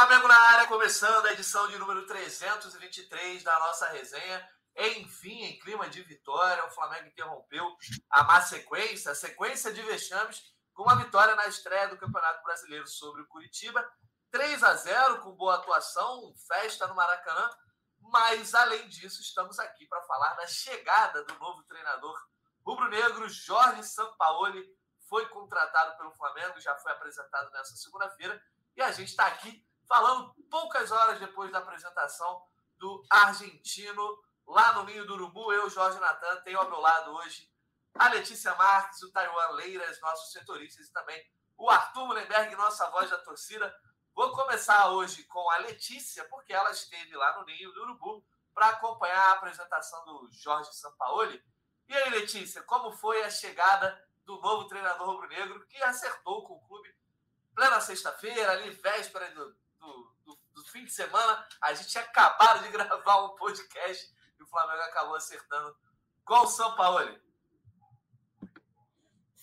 Flamengo na área, começando a edição de número 323 da nossa resenha. Enfim, em clima de vitória, o Flamengo interrompeu a má sequência, a sequência de vexames, com uma vitória na estreia do Campeonato Brasileiro sobre o Curitiba. 3 a 0 com boa atuação, festa no Maracanã. Mas, além disso, estamos aqui para falar da chegada do novo treinador rubro-negro, Jorge Sampaoli. Foi contratado pelo Flamengo, já foi apresentado nessa segunda-feira. E a gente está aqui falando poucas horas depois da apresentação do argentino lá no Ninho do Urubu. Eu, Jorge Natan, tenho ao meu lado hoje a Letícia Marques, o Taiwan Leiras, nossos setoristas, e também o Arthur Mullenberg, nossa voz da torcida. Vou começar hoje com a Letícia, porque ela esteve lá no Ninho do Urubu para acompanhar a apresentação do Jorge Sampaoli. E aí, Letícia, como foi a chegada do novo treinador rubro-negro que acertou com o clube plena sexta-feira, ali, véspera do, do, do, do, fim de semana? A gente tinha acabado de gravar um podcast e o Flamengo acabou acertando com o Sampaoli.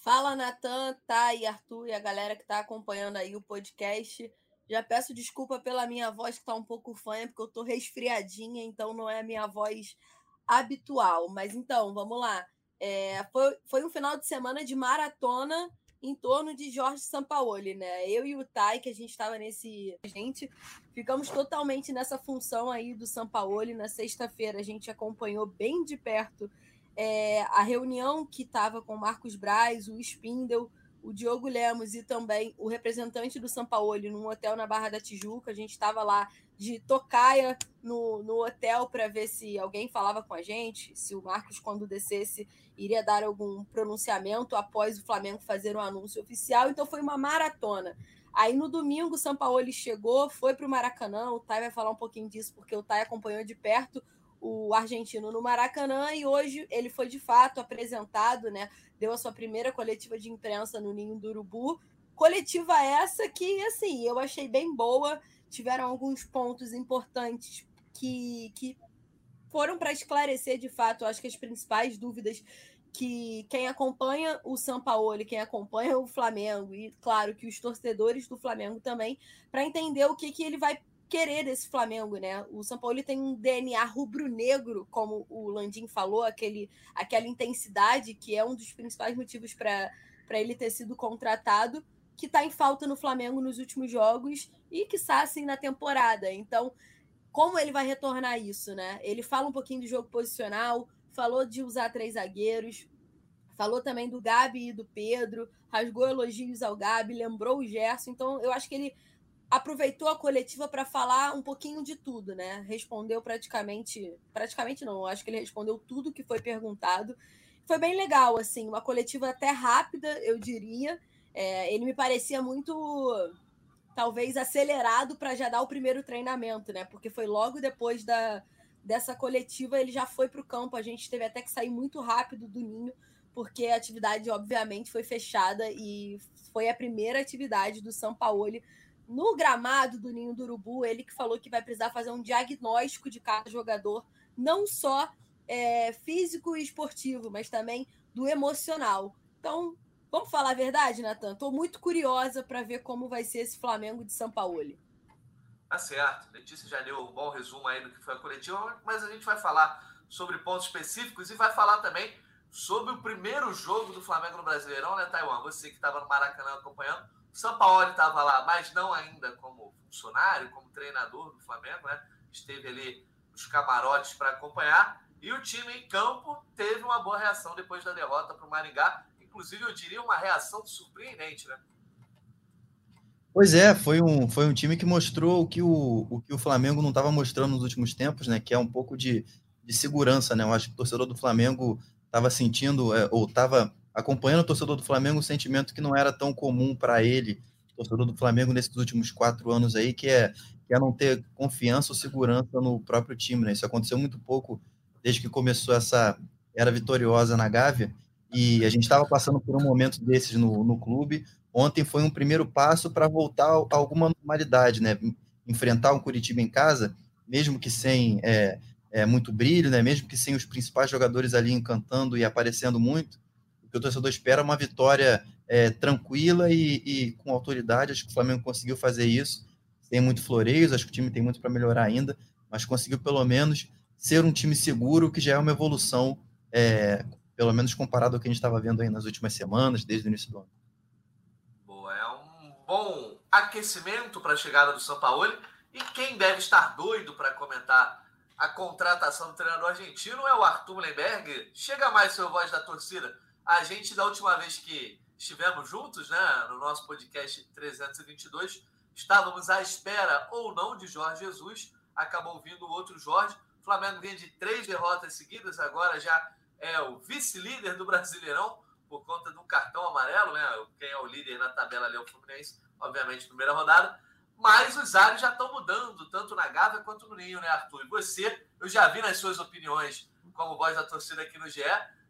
Fala, Natan, Thay, Arthur e a galera que está acompanhando aí o podcast. Já peço desculpa pela minha voz que está um pouco fanha, porque eu estou resfriadinha, então não é a minha voz habitual. Mas então, vamos lá. É, foi, foi um final de semana de maratona em torno de Jorge Sampaoli, né? Eu e o Tai, que a gente estava nesse. Gente, ficamos totalmente nessa função aí do Sampaoli. Na sexta-feira, a gente acompanhou bem de perto é, a reunião que estava com Marcos Braz, o Spindle, o Diogo Lemos e também o representante do Sampaoli num hotel na Barra da Tijuca. A gente estava lá de tocaia no, no hotel para ver se alguém falava com a gente, se o Marcos, quando descesse, iria dar algum pronunciamento após o Flamengo fazer um anúncio oficial. Então foi uma maratona. Aí no domingo o Sampaoli chegou, foi para o Maracanã. O Thay vai falar um pouquinho disso, porque o Thay acompanhou de perto o argentino no Maracanã e hoje ele foi de fato apresentado, né? Deu a sua primeira coletiva de imprensa no Ninho do Urubu. Coletiva essa que, assim, eu achei bem boa. Tiveram alguns pontos importantes que, que foram para esclarecer de fato, acho que as principais dúvidas que quem acompanha o São Paulo, quem acompanha o Flamengo e claro que os torcedores do Flamengo também, para entender o que, que ele vai querer desse Flamengo, né? O São Paulo tem um DNA rubro-negro, como o Landim falou, aquele, aquela intensidade que é um dos principais motivos para ele ter sido contratado, que está em falta no Flamengo nos últimos jogos e que está assim na temporada. Então, como ele vai retornar isso, né? Ele fala um pouquinho do jogo posicional, falou de usar três zagueiros, falou também do Gabi e do Pedro, rasgou elogios ao Gabi, lembrou o Gerson. Então, eu acho que ele aproveitou a coletiva para falar um pouquinho de tudo, né? Respondeu praticamente, praticamente não, acho que ele respondeu tudo que foi perguntado. Foi bem legal, assim, uma coletiva até rápida, eu diria. É, ele me parecia muito, talvez, acelerado para já dar o primeiro treinamento, né? Porque foi logo depois da, dessa coletiva, ele já foi para o campo. A gente teve até que sair muito rápido do ninho, porque a atividade, obviamente, foi fechada e foi a primeira atividade do São Paulo no gramado do Ninho do Urubu, ele que falou que vai precisar fazer um diagnóstico de cada jogador, não só é, físico e esportivo, mas também do emocional. Então, vamos falar a verdade, Natan? Estou muito curiosa para ver como vai ser esse Flamengo de São Paulo. Tá certo. Letícia já deu um bom resumo aí do que foi a coletiva, mas a gente vai falar sobre pontos específicos e vai falar também sobre o primeiro jogo do Flamengo no Brasileirão, né, Taiwan? Você que estava no Maracanã acompanhando são Paulo estava lá, mas não ainda como funcionário, como treinador do Flamengo, né? Esteve ali nos camarotes para acompanhar. E o time em campo teve uma boa reação depois da derrota para o Maringá. Inclusive, eu diria uma reação surpreendente, né? Pois é, foi um, foi um time que mostrou o que o, o que o Flamengo não estava mostrando nos últimos tempos, né? Que é um pouco de, de segurança, né? Eu acho que o torcedor do Flamengo estava sentindo, é, ou estava acompanhando o torcedor do Flamengo um sentimento que não era tão comum para ele, torcedor do Flamengo nesses últimos quatro anos aí, que é, que é não ter confiança ou segurança no próprio time, né? Isso aconteceu muito pouco desde que começou essa era vitoriosa na Gávea, e a gente estava passando por um momento desses no, no clube. Ontem foi um primeiro passo para voltar a alguma normalidade, né? Enfrentar um Curitiba em casa, mesmo que sem é, é, muito brilho, né? Mesmo que sem os principais jogadores ali encantando e aparecendo muito, o que o torcedor espera é uma vitória é, tranquila e, e, com autoridade. Acho que o Flamengo conseguiu fazer isso, sem muito floreios, acho que o time tem muito para melhorar ainda, mas conseguiu pelo menos ser um time seguro, que já é uma evolução, é, pelo menos comparado ao que a gente estava vendo aí nas últimas semanas, desde o início do ano. Boa, é um bom aquecimento para a chegada do São Paulo. E quem deve estar doido para comentar a contratação do treinador argentino é o Arthur Lemberg. Chega mais, seu voz da torcida. A gente, da última vez que estivemos juntos, né, no nosso podcast 322, estávamos à espera ou não de Jorge Jesus. Acabou vindo outro Jorge. O Flamengo vem de três derrotas seguidas, agora já é o vice-líder do Brasileirão por conta um cartão amarelo, né? Quem é o líder na tabela ali é o Fluminense, obviamente, primeira rodada. Mas os ares já estão mudando, tanto na Gávea quanto no Ninho, né, Arthur? E você, eu já vi nas suas opiniões, como voz da torcida aqui no GE,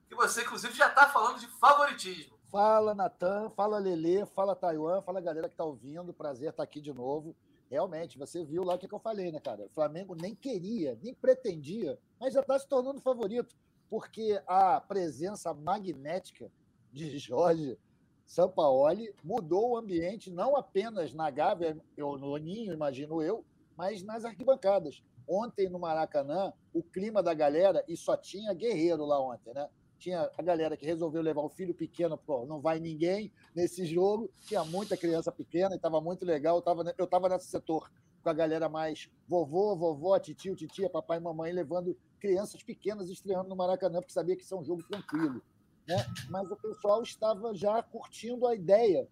que você, inclusive, já está falando de favoritismo. Fala, Natan, fala Lele, fala Taiwan, fala galera que está ouvindo. Prazer estar tá aqui de novo. Realmente, você viu lá o que, eu falei, né, cara? O Flamengo nem queria, nem pretendia, mas já está se tornando favorito, porque a presença magnética de Jorge Sampaoli mudou o ambiente não apenas na Gávea, ou no Ninho, imagino eu, mas nas arquibancadas. Ontem no Maracanã, o clima da galera, e só tinha guerreiro lá ontem, né? Tinha a galera que resolveu levar o filho pequeno, pô, não vai ninguém nesse jogo. Tinha muita criança pequena e estava muito legal. Eu estava eu tava nesse setor com a galera mais vovô, vovó, titio, titia, papai e mamãe, levando crianças pequenas estreando no Maracanã, porque sabia que isso é um jogo tranquilo né? mas o pessoal estava já curtindo a ideia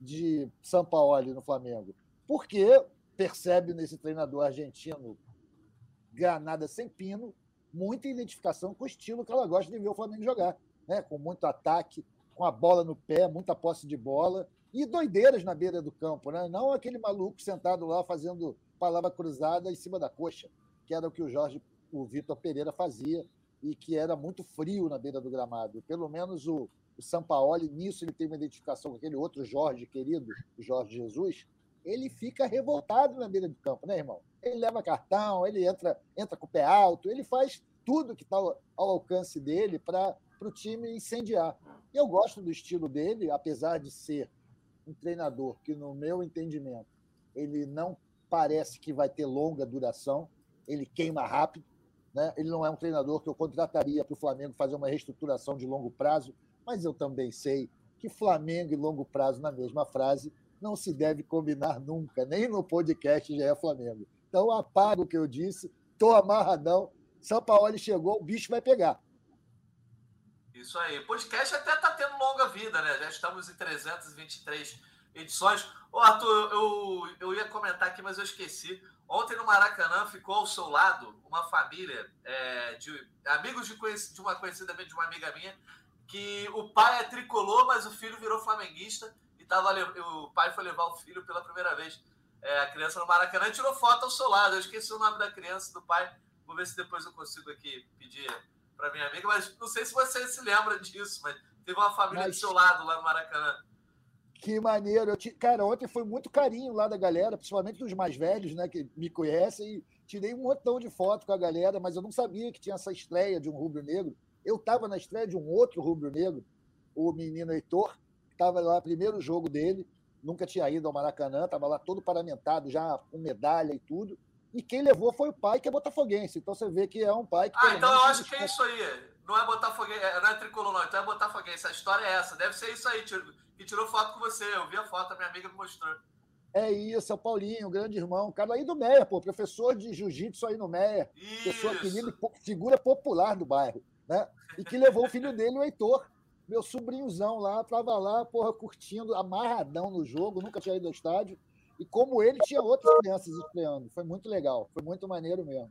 de São Paulo no Flamengo, porque percebe nesse treinador argentino granada sem pino, muita identificação com o estilo que ela gosta de ver o Flamengo jogar, né? com muito ataque, com a bola no pé, muita posse de bola e doideiras na beira do campo, né? não aquele maluco sentado lá fazendo palavra cruzada em cima da coxa, que era o que o Jorge, o Vitor Pereira fazia e que era muito frio na beira do gramado. Pelo menos o, o Sampaoli, nisso ele tem uma identificação com aquele outro Jorge querido, Jorge Jesus, ele fica revoltado na beira do campo, né, irmão? Ele leva cartão, ele entra, entra com o pé alto, ele faz tudo que está ao, alcance dele para o time incendiar. E eu gosto do estilo dele, apesar de ser um treinador que, no meu entendimento, ele não parece que vai ter longa duração, ele queima rápido, né? Ele não é um treinador que eu contrataria para o Flamengo fazer uma reestruturação de longo prazo, mas eu também sei que Flamengo e longo prazo na mesma frase não se deve combinar nunca, nem no podcast já é Flamengo. Então apago o que eu disse, estou amarradão. São Paulo chegou, o bicho vai pegar. Isso aí. Podcast até está tendo longa vida, né? Já estamos em 323 edições. Ô, Arthur, eu, eu ia comentar aqui, mas eu esqueci. Ontem no Maracanã ficou ao seu lado uma família é, de amigos de, de uma conhecida de uma amiga minha, que o pai é tricolor, mas o filho virou flamenguista tava, o pai foi levar o filho pela primeira vez, é, a criança no Maracanã, e tirou foto ao seu lado. Eu esqueci o nome da criança, do pai. Vou ver se depois eu consigo aqui pedir para minha amiga, mas não sei se você se lembra disso, mas teve uma família mas... do seu lado lá no Maracanã. Que maneiro. Eu te... Cara, ontem foi muito carinho lá da galera, principalmente dos mais velhos, né, que me conhecem, e tirei um montão de foto com a galera, mas eu não sabia que tinha essa estreia de um rubro-negro. Eu estava na estreia de um outro rubro-negro, o menino Heitor, estava lá, primeiro jogo dele, nunca tinha ido ao Maracanã, estava lá todo paramentado, já com medalha e tudo. E quem levou foi o pai, que é botafoguense. Então você vê que é um pai que. Ah, então eu acho que é isso aí. Não é botafoguense, não é tricolor, não. Então é botafoguense. A história é essa. Deve ser isso aí, que tirou foto com você. Eu vi a foto, a minha amiga me mostrou. É isso, é o Paulinho, grande irmão, cara aí do Meia, pô, professor de jiu-jitsu aí no Meia, pessoa querida, figura popular do bairro, né? E que levou o filho dele, o Heitor, meu sobrinhozão lá, tava lá, porra, curtindo, amarradão no jogo, nunca tinha ido ao estádio. E como ele, tinha outras crianças estreando. Foi muito legal, foi muito maneiro mesmo.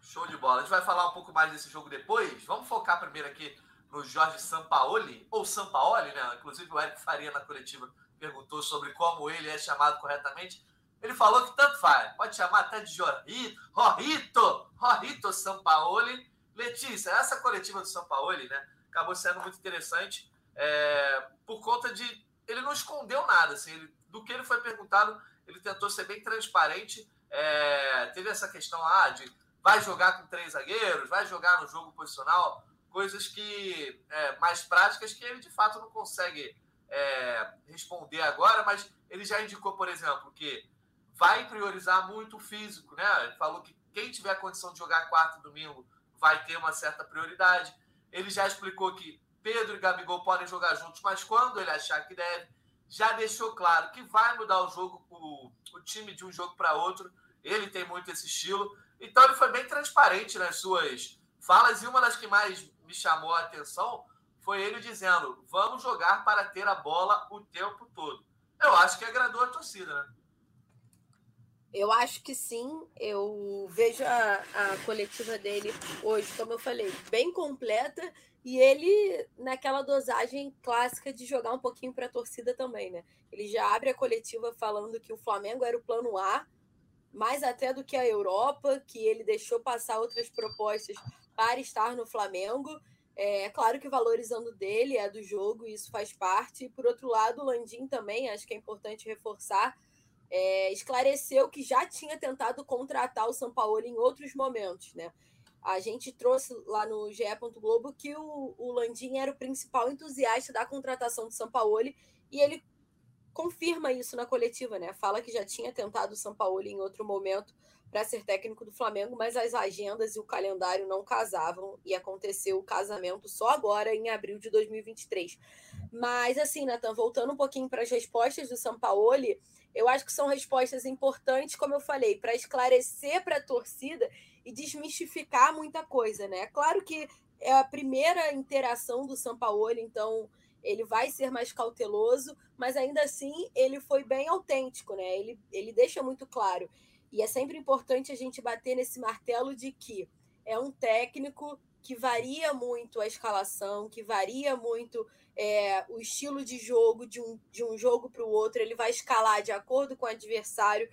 Show de bola. A gente vai falar um pouco mais desse jogo depois. Vamos focar primeiro aqui no Jorge Sampaoli, ou Sampaoli, né? Inclusive o Eric Faria na coletiva perguntou sobre como ele é chamado corretamente. Ele falou que tanto faz, pode chamar até de Jorrito, Rorrito, Rorrito Sampaoli. Letícia, essa coletiva do Sampaoli, né? Acabou sendo muito interessante é, por conta de. Ele não escondeu nada, assim, ele, do que ele foi perguntado, ele tentou ser bem transparente. É, teve essa questão lá de vai jogar com três zagueiros, vai jogar no jogo posicional coisas que é, mais práticas que ele de fato não consegue é, responder agora, mas ele já indicou, por exemplo, que vai priorizar muito o físico, né? Ele falou que quem tiver condição de jogar quarto domingo vai ter uma certa prioridade. Ele já explicou que Pedro e Gabigol podem jogar juntos, mas quando ele achar que deve, já deixou claro que vai mudar o jogo, o, o time de um jogo para outro. Ele tem muito esse estilo. Então ele foi bem transparente nas suas falas e uma das que mais me chamou a atenção foi ele dizendo: vamos jogar para ter a bola o tempo todo. Eu acho que agradou a torcida, né? Eu acho que sim. Eu vejo a, a coletiva dele hoje, como eu falei, bem completa. E ele, naquela dosagem clássica de jogar um pouquinho para a torcida também, né? Ele já abre a coletiva falando que o Flamengo era o plano A, mais até do que a Europa, que ele deixou passar outras propostas para estar no Flamengo. É claro que valorizando dele, é do jogo, isso faz parte. Por outro lado, o Landim também, acho que é importante reforçar, é, esclareceu que já tinha tentado contratar o São Paulo em outros momentos, né? A gente trouxe lá no GE. Globo que o, o Landim era o principal entusiasta da contratação do São Paulo e ele confirma isso na coletiva, né? Fala que já tinha tentado o São Paulo em outro momento para ser técnico do Flamengo, mas as agendas e o calendário não casavam e aconteceu o casamento só agora em abril de 2023. Mas assim, Natan, voltando um pouquinho para as respostas do São Paulo, eu acho que são respostas importantes, como eu falei, para esclarecer para a torcida e desmistificar muita coisa, né? Claro que é a primeira interação do São Paulo, então ele vai ser mais cauteloso, mas ainda assim ele foi bem autêntico, né? Ele, ele deixa muito claro. E é sempre importante a gente bater nesse martelo de que é um técnico que varia muito a escalação, que varia muito é, o estilo de jogo de um, de um jogo para o outro, ele vai escalar de acordo com o adversário.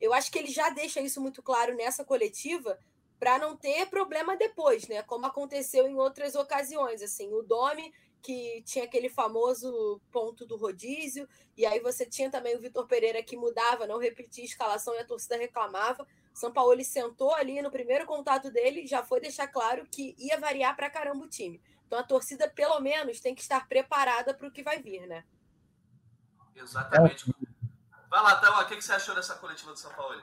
Eu acho que ele já deixa isso muito claro nessa coletiva para não ter problema depois, né? Como aconteceu em outras ocasiões. Assim, o Domi, que tinha aquele famoso ponto do rodízio, e aí você tinha também o Vitor Pereira que mudava, não repetia a escalação e a torcida reclamava. São Paulo sentou ali no primeiro contato dele, já foi deixar claro que ia variar para caramba o time. Então a torcida, pelo menos, tem que estar preparada para o que vai vir, né? Exatamente. Vai lá, Théo, o que você achou dessa coletiva do São Paulo?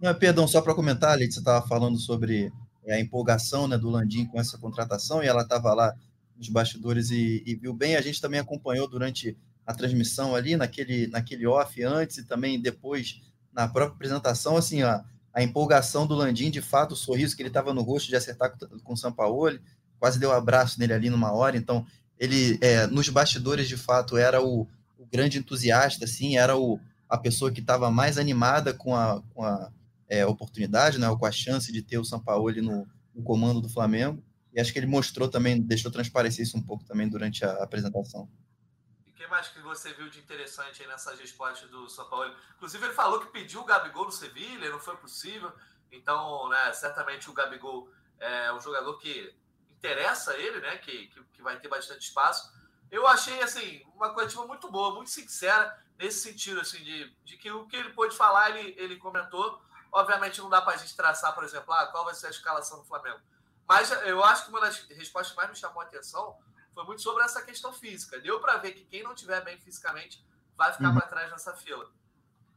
Não, perdão, só para comentar, Leite, você estava falando sobre é, a empolgação né, do Landim com essa contratação e ela estava lá nos bastidores e, e, viu bem. A gente também acompanhou durante a transmissão ali, naquele, naquele off antes e também depois na própria apresentação, assim, a, a empolgação do Landim, de fato, o sorriso que ele estava no rosto de acertar com, com o Sampaoli, quase deu um abraço nele ali numa hora. Então, ele, é, nos bastidores, de fato, era o, o grande entusiasta, assim, era o, a pessoa que estava mais animada com a, com a é, oportunidade, né, com a chance de ter o Sampaoli no, no comando do Flamengo. E acho que ele mostrou também, deixou transparecer isso um pouco também durante a apresentação. E o que mais que você viu de interessante aí nessas respostas do São Paulo? Inclusive, ele falou que pediu o Gabigol no Sevilha, não foi possível. Então, né, certamente o Gabigol é um jogador que interessa ele, né? Que, que, que, vai ter bastante espaço. Eu achei assim uma coletiva muito boa, muito sincera nesse sentido, assim, de, de que o que ele pôde falar, ele, ele comentou. Obviamente não dá para a gente traçar, por exemplo, ah, qual vai ser a escalação do Flamengo. Mas eu acho que uma das respostas que mais me chamou a atenção foi muito sobre essa questão física. Deu para ver que quem não estiver bem fisicamente vai ficar uhum. para trás nessa fila.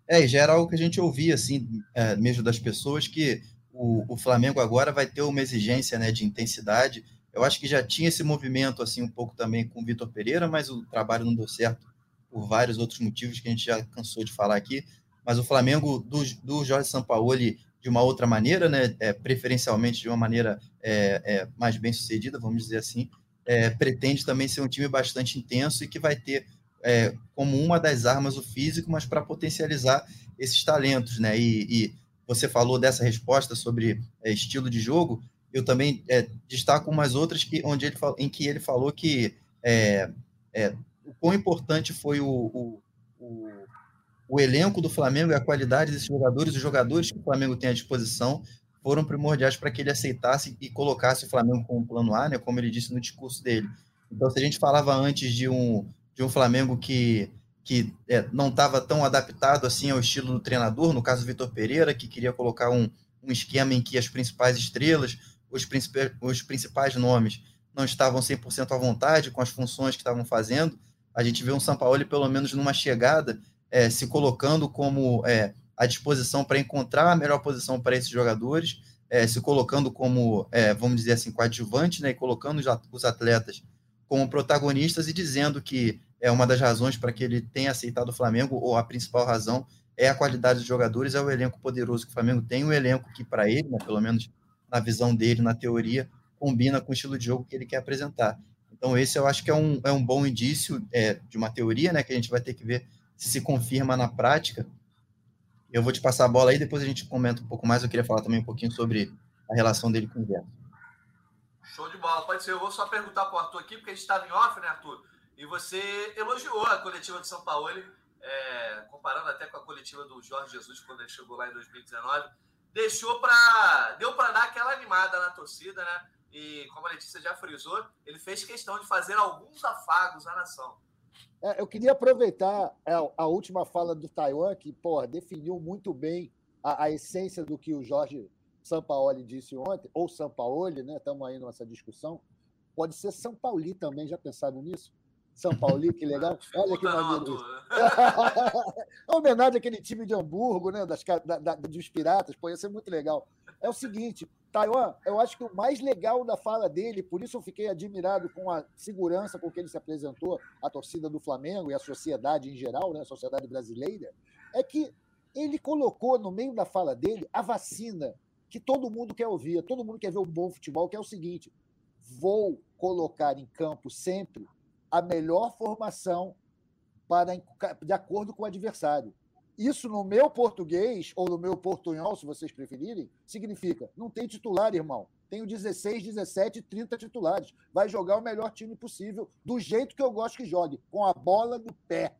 É, e já era algo que a gente ouvia, assim, é, mesmo das pessoas, que o, o Flamengo agora vai ter uma exigência né, de intensidade eu acho que já tinha esse movimento assim um pouco também com o Vitor Pereira, mas o trabalho não deu certo por vários outros motivos que a gente já cansou de falar aqui. Mas o Flamengo do, do Jorge Sampaoli de uma outra maneira, né, é, preferencialmente de uma maneira é, é, mais bem sucedida, vamos dizer assim, é, pretende também ser um time bastante intenso e que vai ter é, como uma das armas o físico, mas para potencializar esses talentos, né? E, e, você falou dessa resposta sobre é, estilo de jogo eu também é, destaco umas outras que, onde ele, em que ele falou que é, é, o quão importante foi o, o, o, o, elenco do Flamengo e a qualidade desses jogadores, os jogadores que o Flamengo tem à disposição, foram primordiais para que ele aceitasse e colocasse o Flamengo como plano A, né, como ele disse no discurso dele. Então, se a gente falava antes de um, de um Flamengo que, que é, não estava tão adaptado assim ao estilo do treinador, no caso Vitor Pereira, que queria colocar um, um esquema em que as principais estrelas os, os principais nomes não estavam 100% à vontade com as funções que estavam fazendo. A gente vê um São Paulo, pelo menos numa chegada, é, se colocando como é, à disposição para encontrar a melhor posição para esses jogadores, é, se colocando como, é, vamos dizer assim, coadjuvante, né, e colocando os atletas como protagonistas e dizendo que é uma das razões para que ele tenha aceitado o Flamengo, ou a principal razão, é a qualidade dos jogadores, é o elenco poderoso que o Flamengo tem, um elenco que, para ele, né, pelo menos na visão dele, na teoria, combina com o estilo de jogo que ele quer apresentar. Então, esse eu acho que é um, é um bom indício é, de uma teoria, né, que a gente vai ter que ver se se confirma na prática. Eu vou te passar a bola aí, depois a gente comenta um pouco mais. Eu queria falar também um pouquinho sobre a relação dele com o Gerson. Show de bola, pode ser. Eu vou só perguntar para o Arthur aqui, porque a gente estava em off, né, Arthur? E você elogiou a coletiva de São Paulo, é, comparando até com a coletiva do Jorge Jesus quando ele chegou lá em 2019. Deixou para. Deu para dar aquela animada na torcida, né? E como a Letícia já frisou, ele fez questão de fazer alguns afagos à nação. É, eu queria aproveitar a, a, última fala do Taiwan, que porra, definiu muito bem a, a, essência do que o Jorge Sampaoli disse ontem, ou Sampaoli, né? Estamos aí nessa discussão. Pode ser São Pauli também, já pensaram nisso? São Paulo, que legal. Olha que maneiro. é homenagem àquele time de Hamburgo, né? Das, da, da, dos piratas, pô, ia ser muito legal. É o seguinte, Taiwan, eu acho que o mais legal da fala dele, por isso eu fiquei admirado com a segurança com que ele se apresentou à torcida do Flamengo e à sociedade em geral, né, a sociedade brasileira, é que ele colocou no meio da fala dele a vacina que todo mundo quer ouvir, todo mundo quer ver um bom futebol, que é o seguinte: vou colocar em campo sempre a melhor formação para de acordo com o adversário. Isso no meu português, ou no meu portunhol, se vocês preferirem, significa: não tem titular, irmão. Tenho 16, 17, 30 titulares. Vai jogar o melhor time possível, do jeito que eu gosto que jogue, com a bola no pé.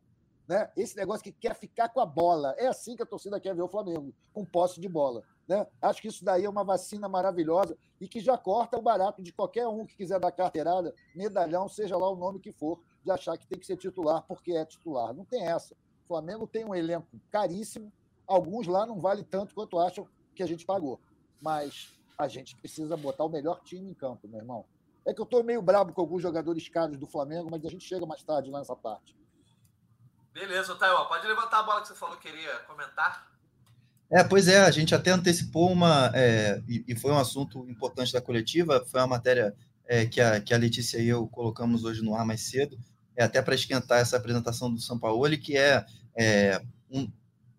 Né? Esse negócio que quer ficar com a bola. É assim que a torcida quer ver o Flamengo, com posse de bola. Né? Acho que isso daí é uma vacina maravilhosa e que já corta o barato de qualquer um que quiser dar carteirada, medalhão, seja lá o nome que for, de achar que tem que ser titular porque é titular. Não tem essa. Flamengo tem um elenco caríssimo, alguns lá não vale tanto quanto acham que a gente pagou. Mas a gente precisa botar o melhor time em campo, meu irmão. É que eu estou meio brabo com alguns jogadores caros do Flamengo, mas a gente chega mais tarde lá nessa parte. Beleza, Taiwan, pode levantar a bola que você falou que queria comentar. É, pois é, a gente até antecipou uma, é, e, e, foi um assunto importante da coletiva, foi uma matéria é, que, a, que a Letícia e eu colocamos hoje no ar mais cedo, é, até para esquentar essa apresentação do São Paulo, que é, é um,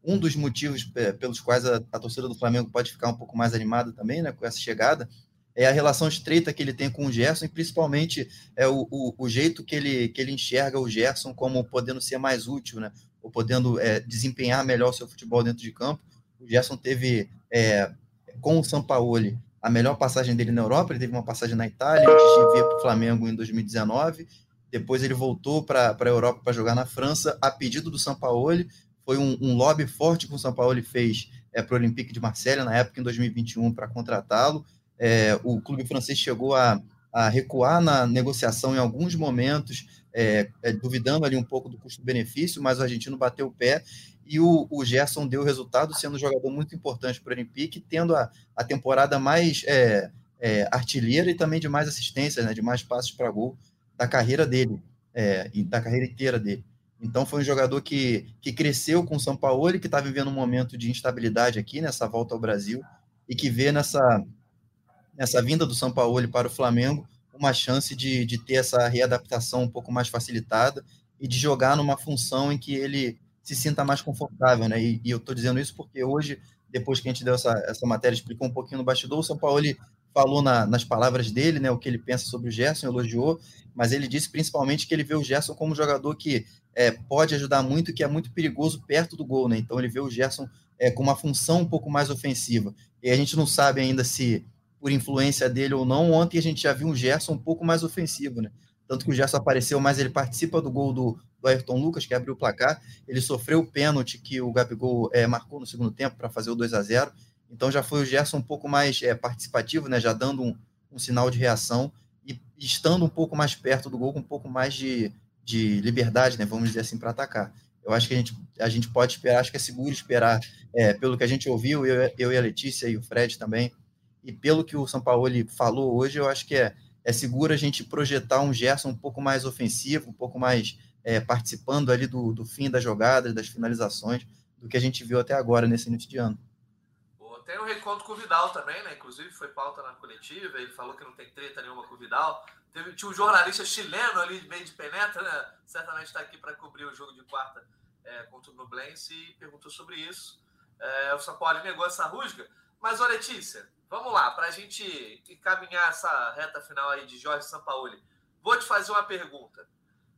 um dos motivos é, pelos quais a, a, torcida do Flamengo pode ficar um pouco mais animada também, né, com essa chegada, é a relação estreita que ele tem com o Gerson e principalmente é o, o, o jeito que ele, que ele enxerga o Gerson como podendo ser mais útil, né, ou podendo é, desempenhar melhor o seu futebol dentro de campo. O Gerson teve, é, com o Sampaoli, a melhor passagem dele na Europa, ele teve uma passagem na Itália antes de vir para o Flamengo em 2019, depois ele voltou para a Europa para jogar na França, a pedido do Sampaoli. Foi um, um lobby forte que o Sampaoli fez é, para o Olympique de Marselha, na época, em 2021, para contratá-lo. É, o clube francês chegou a, a, recuar na negociação em alguns momentos, é, é, duvidando ali um pouco do custo-benefício, mas o argentino bateu o pé e o, o Gerson deu resultado, sendo um jogador muito importante para o Olympique, tendo a, a temporada mais é, é, artilheira e também de mais assistências, né, de mais passes para gol da carreira dele, é, da carreira inteira dele. Então foi um jogador que, que cresceu com o São Paulo, que está vivendo um momento de instabilidade aqui nessa volta ao Brasil e que vê nessa, nessa vinda do São Paulo para o Flamengo uma chance de, de ter essa readaptação um pouco mais facilitada e de jogar numa função em que ele se sinta mais confortável, né? E, e eu estou dizendo isso porque hoje, depois que a gente deu essa, essa matéria, explicou um pouquinho no bastidor, o São Paulo falou na, nas palavras dele, né, o que ele pensa sobre o Gerson, elogiou, mas ele disse principalmente que ele vê o Gerson como um jogador que é, pode ajudar muito, que é muito perigoso perto do gol, né? Então ele vê o Gerson é, com uma função um pouco mais ofensiva. E a gente não sabe ainda se por influência dele ou não. Ontem a gente já viu um Gerson um pouco mais ofensivo, né? Tanto que o Gerson apareceu, mas ele participa do gol do, do Ayrton Lucas, que abriu o placar. Ele sofreu o pênalti que o Gabigol é, marcou no segundo tempo para fazer o 2 a 0 então já foi o Gerson um pouco mais é, participativo, né, já dando um, um, sinal de reação e estando um pouco mais perto do gol, com um pouco mais de, de liberdade, né, vamos dizer assim, para atacar. Eu acho que a gente, a gente pode esperar, acho que é seguro esperar, é, pelo que a gente ouviu, eu, eu e a Letícia e o Fred também, e pelo que o São Paulo falou hoje, eu acho que é, é seguro a gente projetar um Gerson um pouco mais ofensivo, um pouco mais é, participando ali do, do fim das jogadas, das finalizações, do que a gente viu até agora nesse início de ano. Tem um reencontro com o Vidal também, né? Inclusive foi pauta na coletiva, ele falou que não tem treta nenhuma com o Vidal. Teve, tinha um jornalista chileno ali, meio de penetra, né? Certamente está aqui para cobrir o jogo de quarta é, contra o Nublense e perguntou sobre isso. É, o São Paulo negou essa rusga. Mas, ô Letícia, vamos lá, para a gente encaminhar essa reta final aí de Jorge Sampaoli. Vou te fazer uma pergunta.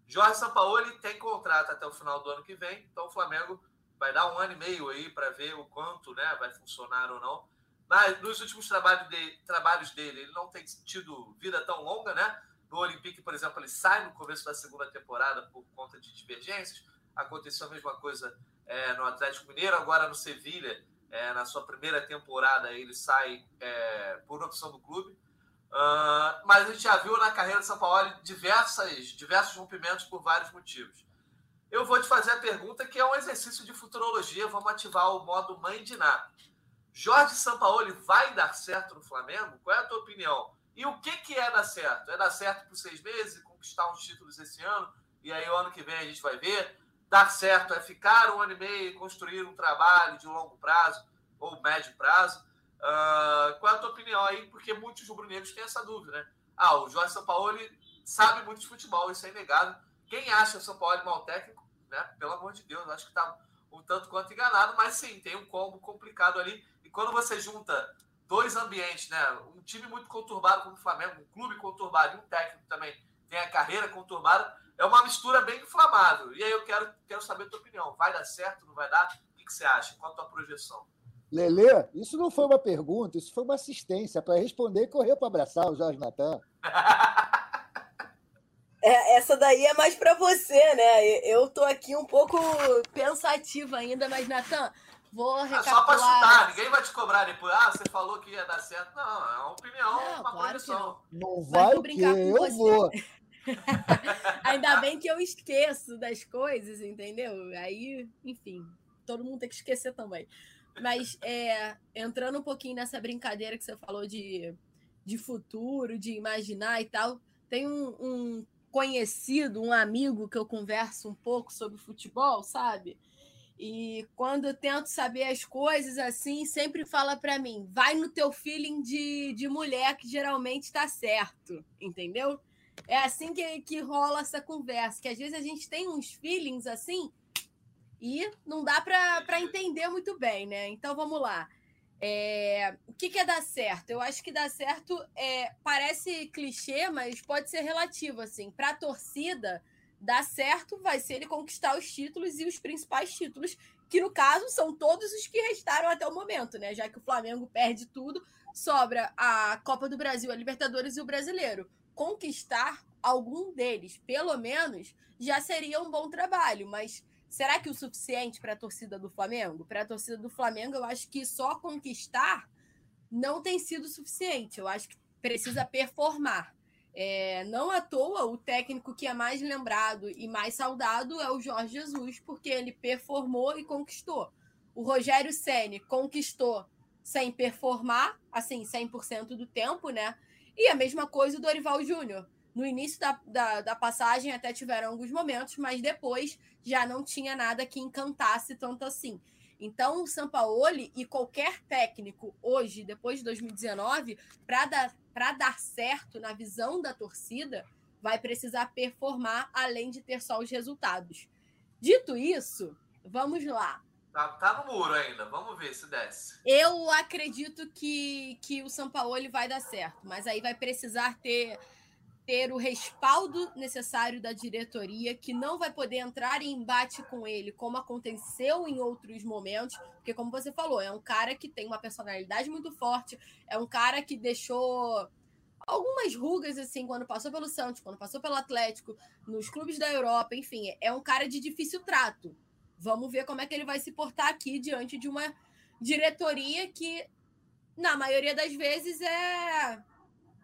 Jorge Sampaoli tem contrato até o final do ano que vem, então o Flamengo vai dar um ano e meio aí para ver o quanto né, vai funcionar ou não. Mas nos últimos trabalhos, de, trabalhos dele, ele não tem tido vida tão longa, né? No Olympique, por exemplo, ele sai no começo da segunda temporada por conta de divergências. Aconteceu a mesma coisa é, no Atlético Mineiro, agora no Sevilha, é, na sua primeira temporada, ele sai é, por opção do clube. Uh, mas a gente já viu na carreira de São Paulo diversas, diversos rompimentos por vários motivos. Eu vou te fazer a pergunta que é um exercício de futurologia. Vamos ativar o modo mãe de Ná. Jorge Sampaoli vai dar certo no Flamengo? Qual é a tua opinião? E o que, que é dar certo? É dar certo por seis meses, conquistar uns títulos esse ano, e aí o ano que vem a gente vai ver? Dar certo é ficar um ano e meio e construir um trabalho de longo prazo ou médio prazo? Uh, qual é a tua opinião aí? Porque muitos rubro-negros têm essa dúvida, né? Ah, o Jorge Sampaoli sabe muito de futebol, isso é inegável. Quem acha o São Paulo mau técnico né? Pelo amor de Deus, acho que está um tanto quanto enganado, mas sim, tem um combo complicado ali. E quando você junta dois ambientes, né? Um time muito conturbado como o Flamengo, um clube conturbado e um técnico também tem a carreira conturbada, é uma mistura bem inflamável. E aí eu quero, quero saber a tua opinião. Vai dar certo, não vai dar? O que, que você acha? Qual a tua projeção? Lele, isso não foi uma pergunta, isso foi uma assistência para responder e correr para abraçar o Jorge Natan. É, essa daí é mais para você, né? Eu tô aqui um pouco pensativa ainda, mas, Natan, vou recapitular... É só para chutar, ninguém vai te cobrar depois. Ah, você falou que ia dar certo. Não, é uma opinião, não, uma claro não. Não vai o quê? Eu você. vou. Ainda bem que eu esqueço das coisas, entendeu? Aí, enfim, todo mundo tem que esquecer também. Mas é, entrando um pouquinho nessa brincadeira que você falou de, de futuro, de imaginar e tal, tem um, um conhecido, um amigo que eu converso um pouco sobre futebol, sabe? E quando eu tento saber as coisas assim, sempre fala para mim: vai no teu feeling de, de mulher, que geralmente está certo, entendeu? É assim que, que rola essa conversa, que às vezes a gente tem uns feelings assim e não dá para entender muito bem, né? Então vamos lá. É, o que, que, é dar certo? Eu acho que dar certo é, parece clichê, mas pode ser relativo. assim. Para a torcida, dar certo vai ser ele conquistar os títulos e os principais títulos, que no caso são todos os que restaram até o momento, né? Já que o Flamengo perde tudo, sobra a Copa do Brasil, a Libertadores e o Brasileiro. Conquistar algum deles, pelo menos, já seria um bom trabalho, mas Será que o suficiente para a torcida do Flamengo? Para a torcida do Flamengo, eu acho que só conquistar não tem sido suficiente. Eu acho que precisa performar. É, não à toa, o técnico que é mais lembrado e mais saudado é o Jorge Jesus, porque ele performou e conquistou. O Rogério Ceni conquistou sem performar, assim, 100% do tempo, né? E a mesma coisa o Dorival Júnior. No início da, da, da, passagem até tiveram alguns momentos, mas depois já não tinha nada que encantasse tanto assim. Então, o Sampaoli e qualquer técnico hoje, depois de 2019, para dar, dar certo na visão da torcida, vai precisar performar além de ter só os resultados. Dito isso, vamos lá. Tá, tá no muro ainda, vamos ver se desce. Eu acredito que, que o Sampaoli vai dar certo, mas aí vai precisar ter ter o respaldo necessário da diretoria, que não vai poder entrar em embate com ele, como aconteceu em outros momentos, porque, como você falou, é um cara que tem uma personalidade muito forte, é um cara que deixou algumas rugas, assim, quando passou pelo Santos, quando passou pelo Atlético, nos clubes da Europa, enfim, é um cara de difícil trato. Vamos ver como é que ele vai se portar aqui diante de uma diretoria que, na maioria das vezes, é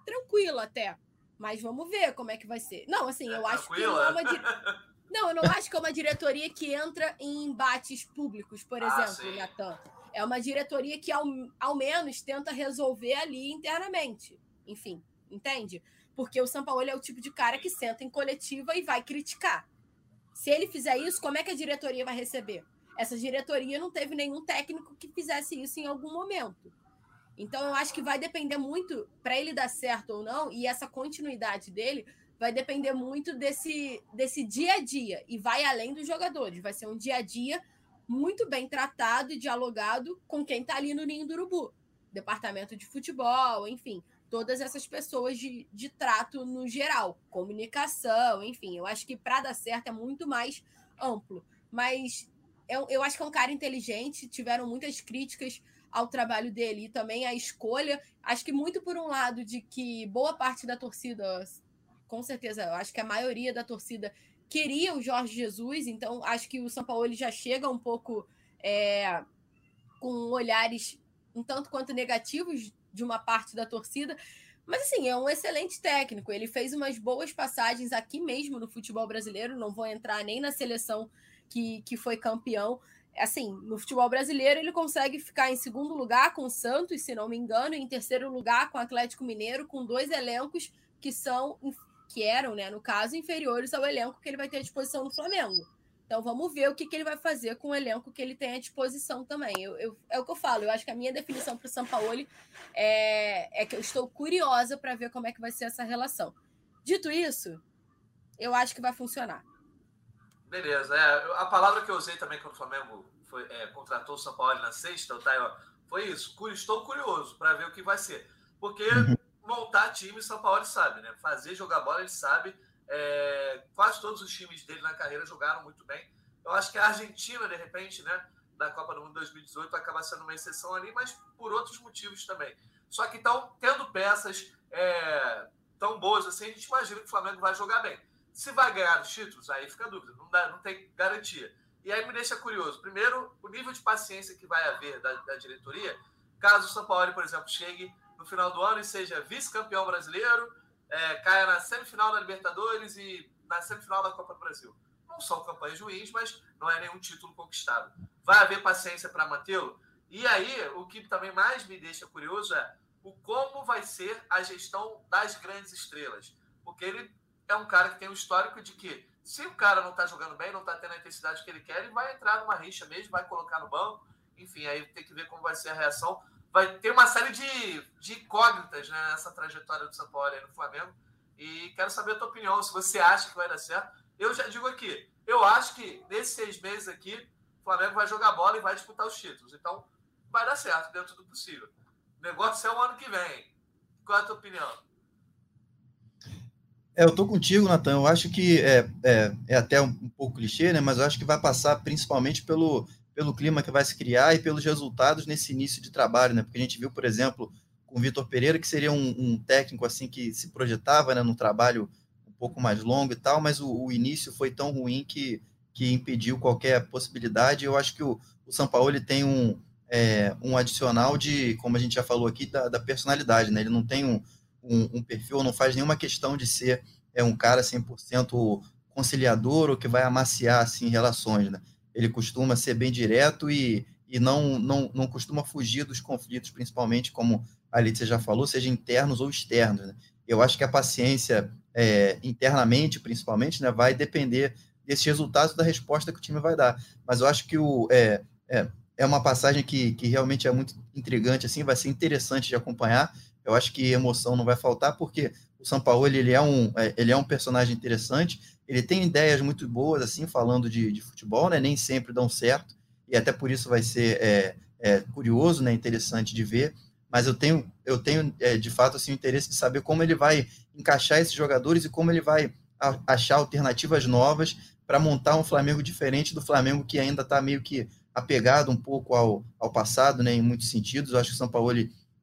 tranquila até mas vamos ver como é que vai ser. Não, assim, eu é acho que não é uma. Di... Não, eu não acho que é uma diretoria que entra em embates públicos, por ah, exemplo, Natan. É uma diretoria que, ao, ao menos, tenta resolver ali internamente. Enfim, entende? Porque o São Paulo é o tipo de cara que senta em coletiva e vai criticar. Se ele fizer isso, como é que a diretoria vai receber? essa diretoria não teve nenhum técnico que fizesse isso em algum momento. Então eu acho que vai depender muito para ele dar certo ou não e essa continuidade dele vai depender muito desse desse dia a dia e vai além dos jogadores. Vai ser um dia a dia muito bem tratado e dialogado com quem está ali no ninho do urubu, departamento de futebol, enfim, todas essas pessoas de, de trato no geral, comunicação, enfim. Eu acho que para dar certo é muito mais amplo. Mas eu, eu acho que é um cara inteligente, tiveram muitas críticas ao trabalho dele e também à escolha. Acho que muito por um lado de que boa parte da torcida, com certeza, eu acho que a maioria da torcida queria o Jorge Jesus, então acho que o São Paulo já chega um pouco é, com olhares um tanto quanto negativos de uma parte da torcida. Mas assim, é um excelente técnico. Ele fez umas boas passagens aqui mesmo no futebol brasileiro. Não vou entrar nem na seleção que, que foi campeão, assim, no futebol brasileiro, ele consegue ficar em segundo lugar com o Santos, se não me engano, e em terceiro lugar com o Atlético Mineiro, com dois elencos que são que eram, né, no caso, inferiores ao elenco que ele vai ter à disposição no Flamengo. Então vamos ver o que, que ele vai fazer com o elenco que ele tem à disposição também. Eu, eu é o que eu falo, eu acho que a minha definição para o Sampaoli é, é que eu estou curiosa para ver como é que vai ser essa relação. Dito isso, eu acho que vai funcionar. Beleza. É, a palavra que eu usei também quando o Flamengo foi, é, contratou o São Paulo na sexta, o Taio, foi isso. Estou curioso para ver o que vai ser. Porque uhum. montar time, o São Paulo sabe, né? Fazer jogar bola, ele sabe. É, quase todos os times dele na carreira jogaram muito bem. Eu acho que a Argentina, de repente, né? Da Copa do Mundo 2018 acaba sendo uma exceção ali, mas por outros motivos também. Só que estão tendo peças é, tão boas assim, a gente imagina que o Flamengo vai jogar bem. Se vai ganhar os títulos, aí fica a dúvida, não, dá, não tem garantia. E aí me deixa curioso. Primeiro, o nível de paciência que vai haver da, da diretoria, caso o São Paulo, por exemplo, chegue no final do ano e seja vice-campeão brasileiro, é, caia na semifinal da Libertadores e na semifinal da Copa do Brasil. Não são campanhas ruins, mas não é nenhum título conquistado. Vai haver paciência para mantê-lo? E aí, o que também mais me deixa curioso é o como vai ser a gestão das grandes estrelas. Porque ele é um cara que tem um histórico de que se o cara não está jogando bem, não está tendo a intensidade que ele quer, ele vai entrar numa rixa mesmo, vai colocar no banco. Enfim, aí tem que ver como vai ser a reação. Vai ter uma série de, de incógnitas né, nessa trajetória do São Paulo aí no Flamengo. E quero saber a tua opinião, se você acha que vai dar certo. Eu já digo aqui, eu acho que nesses seis meses aqui, o Flamengo vai jogar bola e vai disputar os títulos. Então, vai dar certo dentro do possível. O negócio é o ano que vem. Qual é a tua opinião? É, eu tô contigo, Natan. Eu acho que é, é, é até um, um, pouco clichê, né? Mas eu acho que vai passar principalmente pelo, pelo clima que vai se criar e pelos resultados nesse início de trabalho, né? Porque a gente viu, por exemplo, com o Vitor Pereira, que seria um, um, técnico assim que se projetava né, no trabalho um pouco mais longo e tal, mas o, o início foi tão ruim que, que impediu qualquer possibilidade. Eu acho que o, o São Paulo ele tem um, é, um adicional de, como a gente já falou aqui, da, da personalidade, né? Ele não tem um um, um perfil, não faz nenhuma questão de ser é, um cara 100% conciliador ou que vai amaciar assim, relações. Né? Ele costuma ser bem direto e, e não, não, não costuma fugir dos conflitos, principalmente, como a Alicia já falou, seja internos ou externos. Né? Eu acho que a paciência, é, internamente, principalmente, né, vai depender desses resultados da resposta que o time vai dar. Mas eu acho que o, é, é, é uma passagem que, que realmente é muito intrigante, assim, vai ser interessante de acompanhar. Eu acho que emoção não vai faltar, porque o São Paulo ele é, um, é, ele é um personagem interessante, ele tem ideias muito boas, assim, falando de, de futebol, né? Nem sempre dão certo, e até por isso vai ser é, é, curioso, né? Interessante de ver. Mas eu tenho, eu tenho é, de fato assim, o interesse de saber como ele vai encaixar esses jogadores e como ele vai achar alternativas novas para montar um Flamengo diferente do Flamengo que ainda está meio que apegado um pouco ao, ao passado, né, em muitos sentidos. Eu acho que o São Paulo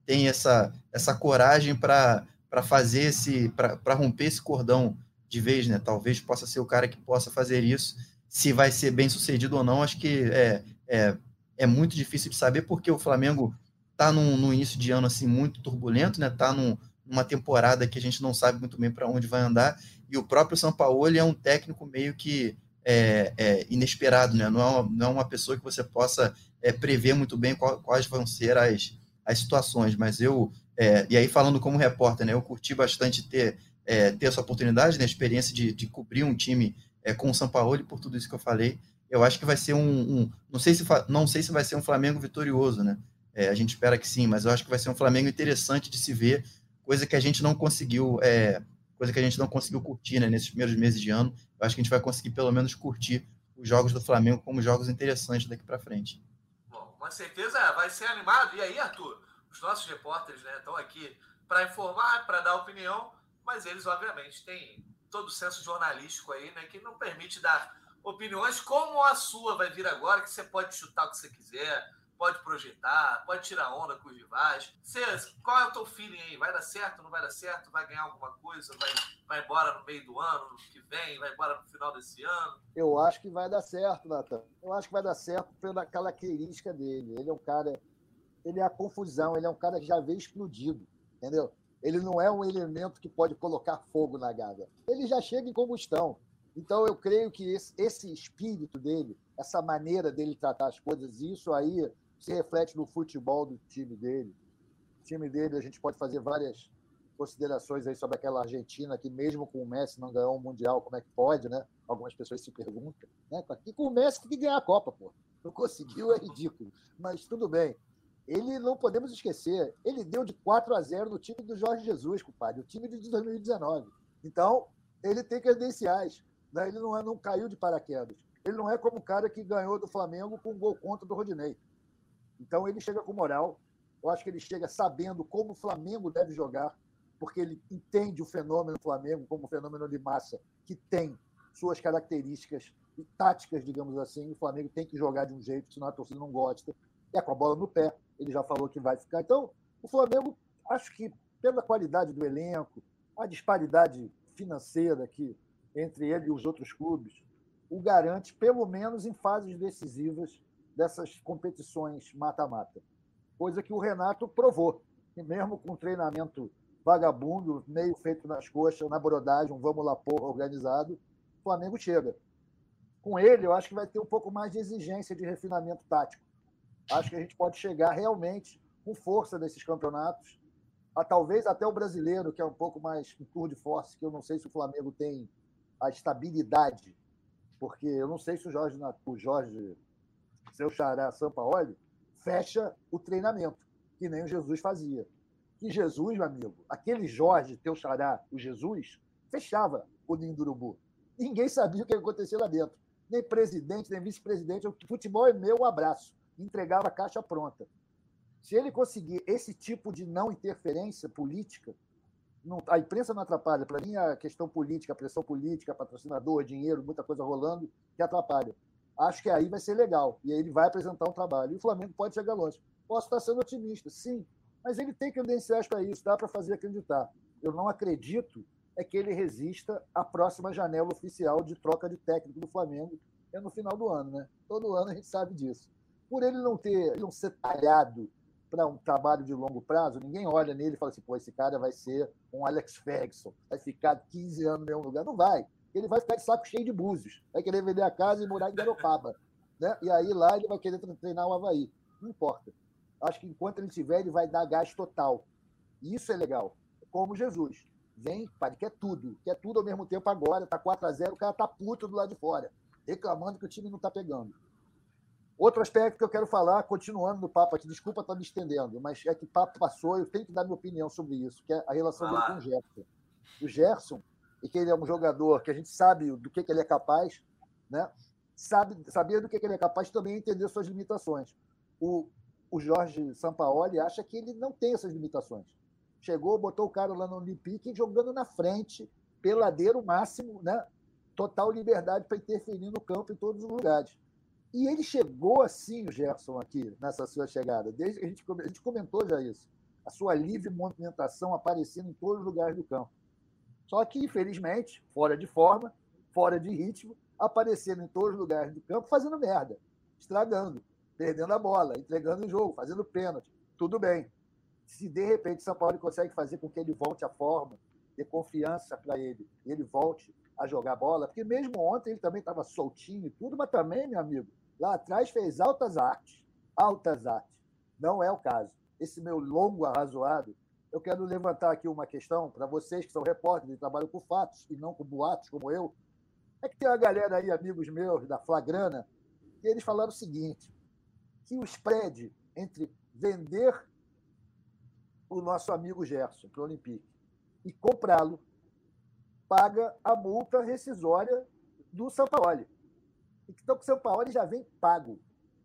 tem essa, essa coragem para fazer esse, para romper esse cordão de vez, né? Talvez possa ser o cara que possa fazer isso. Se vai ser bem sucedido ou não, acho que é, é, é muito difícil de saber, porque o Flamengo está no início de ano assim muito turbulento, né? Está num, numa temporada que a gente não sabe muito bem para onde vai andar. E o próprio São Paulo é um técnico meio que é, é, inesperado, né? Não é, uma, não é uma pessoa que você possa é, prever muito bem quais vão ser as, as situações, mas eu, é, e aí falando como repórter, né, eu curti bastante ter, é, ter essa oportunidade, né, a experiência de, de cobrir um time é, com o São Paulo, e por tudo isso que eu falei, eu acho que vai ser um, um não sei se não sei se vai ser um Flamengo vitorioso, né? É, a gente espera que sim, mas eu acho que vai ser um Flamengo interessante de se ver, coisa que a gente não conseguiu, é, coisa que a gente não conseguiu curtir né, nesses primeiros meses de ano. Eu acho que a gente vai conseguir pelo menos curtir os jogos do Flamengo como jogos interessantes daqui para frente. Bom, com certeza vai ser animado. E aí, Arthur, os nossos repórteres né, estão aqui para informar, para dar opinião, mas eles, obviamente, têm todo o senso jornalístico aí, né, que não permite dar opiniões como a sua vai vir agora, que você pode chutar o que você quiser, pode projetar, pode tirar onda com os rivais. Você, qual é o teu feeling aí? Vai dar certo, não vai dar certo? Vai ganhar alguma coisa? Vai, vai embora no meio do ano, no que vem? Vai embora no final desse ano? Eu acho que vai dar certo, Natan. Eu acho que vai dar certo pela característica dele. Ele é um cara. Ele é a confusão, ele é um cara que já veio explodido, entendeu? Ele não é um elemento que pode colocar fogo na gada. Ele já chega em combustão. Então, eu creio que esse, esse espírito dele, essa maneira dele tratar as coisas, isso aí se reflete no futebol do time dele. O time dele, a gente pode fazer várias considerações aí sobre aquela Argentina que, mesmo com o Messi, não ganhou um Mundial, como é que pode, né? Algumas pessoas se perguntam. Né? E com o Messi que ganhar a Copa, pô. Não conseguiu, é ridículo. Mas tudo bem. Ele, não podemos esquecer, ele deu de 4 a 0 no time do Jorge Jesus, compadre, o time de 2019. Então, ele tem credenciais. Né? Ele não, é, não caiu de paraquedas. Ele não é como o cara que ganhou do Flamengo com um gol contra do Rodinei. Então ele chega com moral. Eu acho que ele chega sabendo como o Flamengo deve jogar, porque ele entende o fenômeno Flamengo como um fenômeno de massa que tem suas características e táticas, digamos assim. O Flamengo tem que jogar de um jeito, senão a torcida não gosta. É com a bola no pé. Ele já falou que vai ficar. Então, o Flamengo, acho que pela qualidade do elenco, a disparidade financeira aqui entre ele e os outros clubes, o garante, pelo menos em fases decisivas, dessas competições mata-mata. Coisa que o Renato provou. E mesmo com treinamento vagabundo, meio feito nas coxas, na brodagem, um vamos lá porra organizado, o Flamengo chega. Com ele, eu acho que vai ter um pouco mais de exigência de refinamento tático. Acho que a gente pode chegar realmente com força nesses campeonatos, a talvez até o brasileiro, que é um pouco mais um tour de force, que eu não sei se o Flamengo tem a estabilidade, porque eu não sei se o Jorge, o Jorge seu xará Sampaoli, fecha o treinamento, que nem o Jesus fazia. Que Jesus, meu amigo, aquele Jorge, teu xará, o Jesus, fechava o ninho do urubu. Ninguém sabia o que ia acontecer lá dentro. Nem presidente, nem vice-presidente. O futebol é meu, um abraço. Entregava a caixa pronta. Se ele conseguir esse tipo de não interferência política, não, a imprensa não atrapalha. Para mim, a questão política, a pressão política, patrocinador, dinheiro, muita coisa rolando, que atrapalha acho que aí vai ser legal. E aí ele vai apresentar um trabalho. E o Flamengo pode chegar longe. Posso estar sendo otimista, sim, mas ele tem credenciais para isso, dá para fazer acreditar. Eu não acredito é que ele resista à próxima janela oficial de troca de técnico do Flamengo, é no final do ano, né? Todo ano a gente sabe disso. Por ele não ter, não ser talhado para um trabalho de longo prazo, ninguém olha nele e fala assim, pô, esse cara vai ser um Alex Ferguson, vai ficar 15 anos no mesmo lugar. Não vai ele vai ficar de saco cheio de búzios. Vai querer vender a casa e morar em Garopaba. Né? E aí lá ele vai querer treinar o Havaí. Não importa. Acho que enquanto ele tiver, ele vai dar gás total. Isso é legal. Como Jesus. Vem, pai, quer tudo. Quer tudo ao mesmo tempo agora. Tá 4x0, o cara tá puto do lado de fora. Reclamando que o time não tá pegando. Outro aspecto que eu quero falar, continuando no papo aqui, desculpa estar me estendendo, mas é que o papo passou, eu tenho que dar minha opinião sobre isso, que é a relação dele com o Gerson. O Gerson, e que ele é um jogador que a gente sabe do que, que ele é capaz, né? Sabe, sabia do que, que ele é capaz também entender suas limitações. O, o Jorge Sampaoli acha que ele não tem essas limitações. Chegou, botou o cara lá no Olympique jogando na frente, peladeiro máximo, né? Total liberdade para interferir no campo em todos os lugares. E ele chegou assim, o Gerson, aqui, nessa sua chegada. Desde que a gente, a gente comentou já isso. A sua livre movimentação aparecendo em todos os lugares do campo. Só que, infelizmente, fora de forma, fora de ritmo, aparecendo em todos os lugares do campo, fazendo merda, estragando, perdendo a bola, entregando o jogo, fazendo pênalti. Tudo bem. Se de repente São Paulo consegue fazer com que ele volte à forma, ter confiança para ele, ele volte a jogar bola, porque mesmo ontem ele também estava soltinho e tudo, mas também, meu amigo, lá atrás fez altas artes. Altas artes. Não é o caso. Esse meu longo arrazoado eu quero levantar aqui uma questão para vocês que são repórteres e trabalham com fatos e não com boatos, como eu. É que tem uma galera aí, amigos meus da Flagrana, E eles falaram o seguinte: que o spread entre vender o nosso amigo Gerson para o Olympique e comprá-lo paga a multa rescisória do São Então, o São Paulo já vem pago.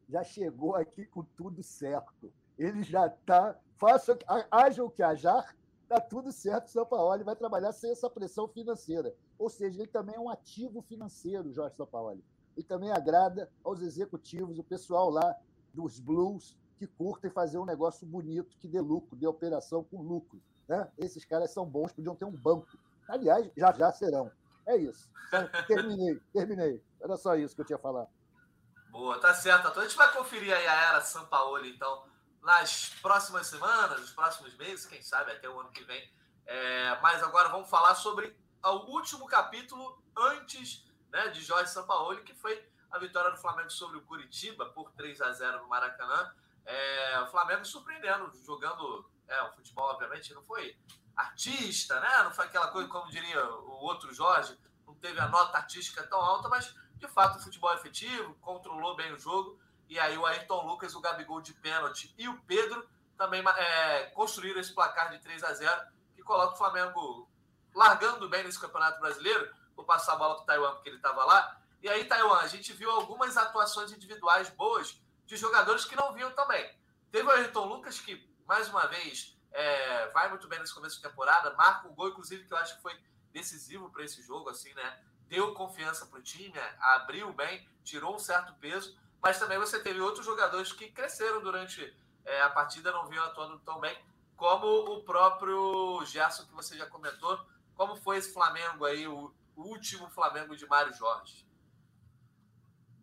Já chegou aqui com tudo certo. Ele já está. Faça, haja o que hajar, está tudo certo. O São Paulo vai trabalhar sem essa pressão financeira. Ou seja, ele também é um ativo financeiro, Jorge São Paulo. E também agrada aos executivos, o pessoal lá dos Blues, que curtem fazer um negócio bonito, que dê lucro, dê operação com lucro. Né? Esses caras são bons, podiam ter um banco. Aliás, já já serão. É isso. Terminei, terminei. Era só isso que eu tinha a falar. Boa, tá certo. Então a gente vai conferir aí a era São Paulo, então, nas próximas semanas, nos próximos meses, quem sabe até o ano que vem. É, mas agora vamos falar sobre o último capítulo antes né, de Jorge Sampaoli, que foi a vitória do Flamengo sobre o Curitiba por 3 a 0 no Maracanã. É, o Flamengo surpreendendo, jogando é, o futebol, obviamente, não foi artista, né? Não foi aquela coisa, como diria o outro Jorge, não teve a nota artística tão alta, mas de fato o futebol é efetivo, controlou bem o jogo. E aí o Ayrton Lucas, o Gabigol de pênalti e o Pedro também é, construíram esse placar de 3 a 0 que coloca o Flamengo largando bem nesse Campeonato Brasileiro. Vou passar a bola para o Taiwan, porque ele estava lá. E aí, Taiwan, a gente viu algumas atuações individuais boas de jogadores que não vinham também. Teve o Ayrton Lucas, que, mais uma vez, é, vai muito bem nesse começo de temporada, marca um gol, inclusive, que eu acho que foi decisivo para esse jogo, assim, né? Deu confiança para o time, abriu bem, tirou um certo peso, mas também você teve outros jogadores que cresceram durante é, a partida, não vinham atuando tão bem, como o próprio Gerson, que você já comentou. Como foi esse Flamengo aí, o último Flamengo de Mário Jorge?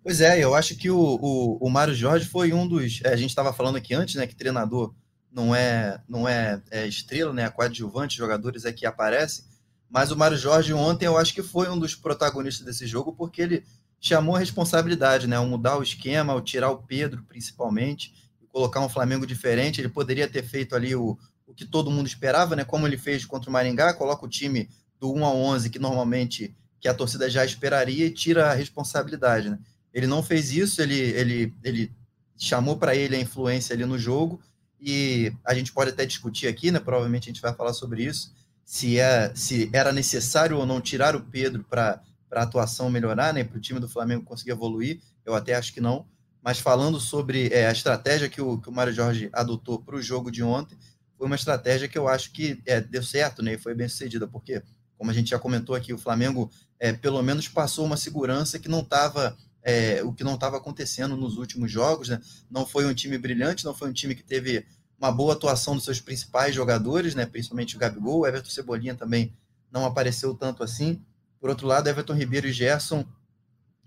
Pois é, eu acho que o, o, o Mário Jorge foi um dos. É, a gente estava falando aqui antes, né, que treinador não é não é, é estrela, né, coadjuvante, jogadores é que aparecem. Mas o Mário Jorge ontem eu acho que foi um dos protagonistas desse jogo, porque ele chamou a responsabilidade, né, ao mudar o esquema, ao tirar o Pedro, principalmente, colocar um Flamengo diferente. Ele poderia ter feito ali o, o que todo mundo esperava, né, como ele fez contra o Maringá, coloca o time do 1 a 11, que normalmente que a torcida já esperaria, e tira a responsabilidade, né? Ele não fez isso, ele, ele, ele chamou para ele a influência ali no jogo, e a gente pode até discutir aqui, né? Provavelmente a gente vai falar sobre isso, se, é, se era necessário ou não tirar o Pedro para a atuação melhorar, né? Para o time do Flamengo conseguir evoluir, eu até acho que não. Mas falando sobre é, a estratégia que o, que o Mário Jorge adotou para o jogo de ontem, foi uma estratégia que eu acho que é, deu certo, né? Foi bem sucedida, porque, como a gente já comentou aqui, o Flamengo é, pelo menos passou uma segurança que não estava é, o que não estava acontecendo nos últimos jogos. Né? Não foi um time brilhante, não foi um time que teve uma boa atuação dos seus principais jogadores, né? principalmente o Gabigol. O Everton Cebolinha também não apareceu tanto assim. Por outro lado, Everton Ribeiro e Gerson,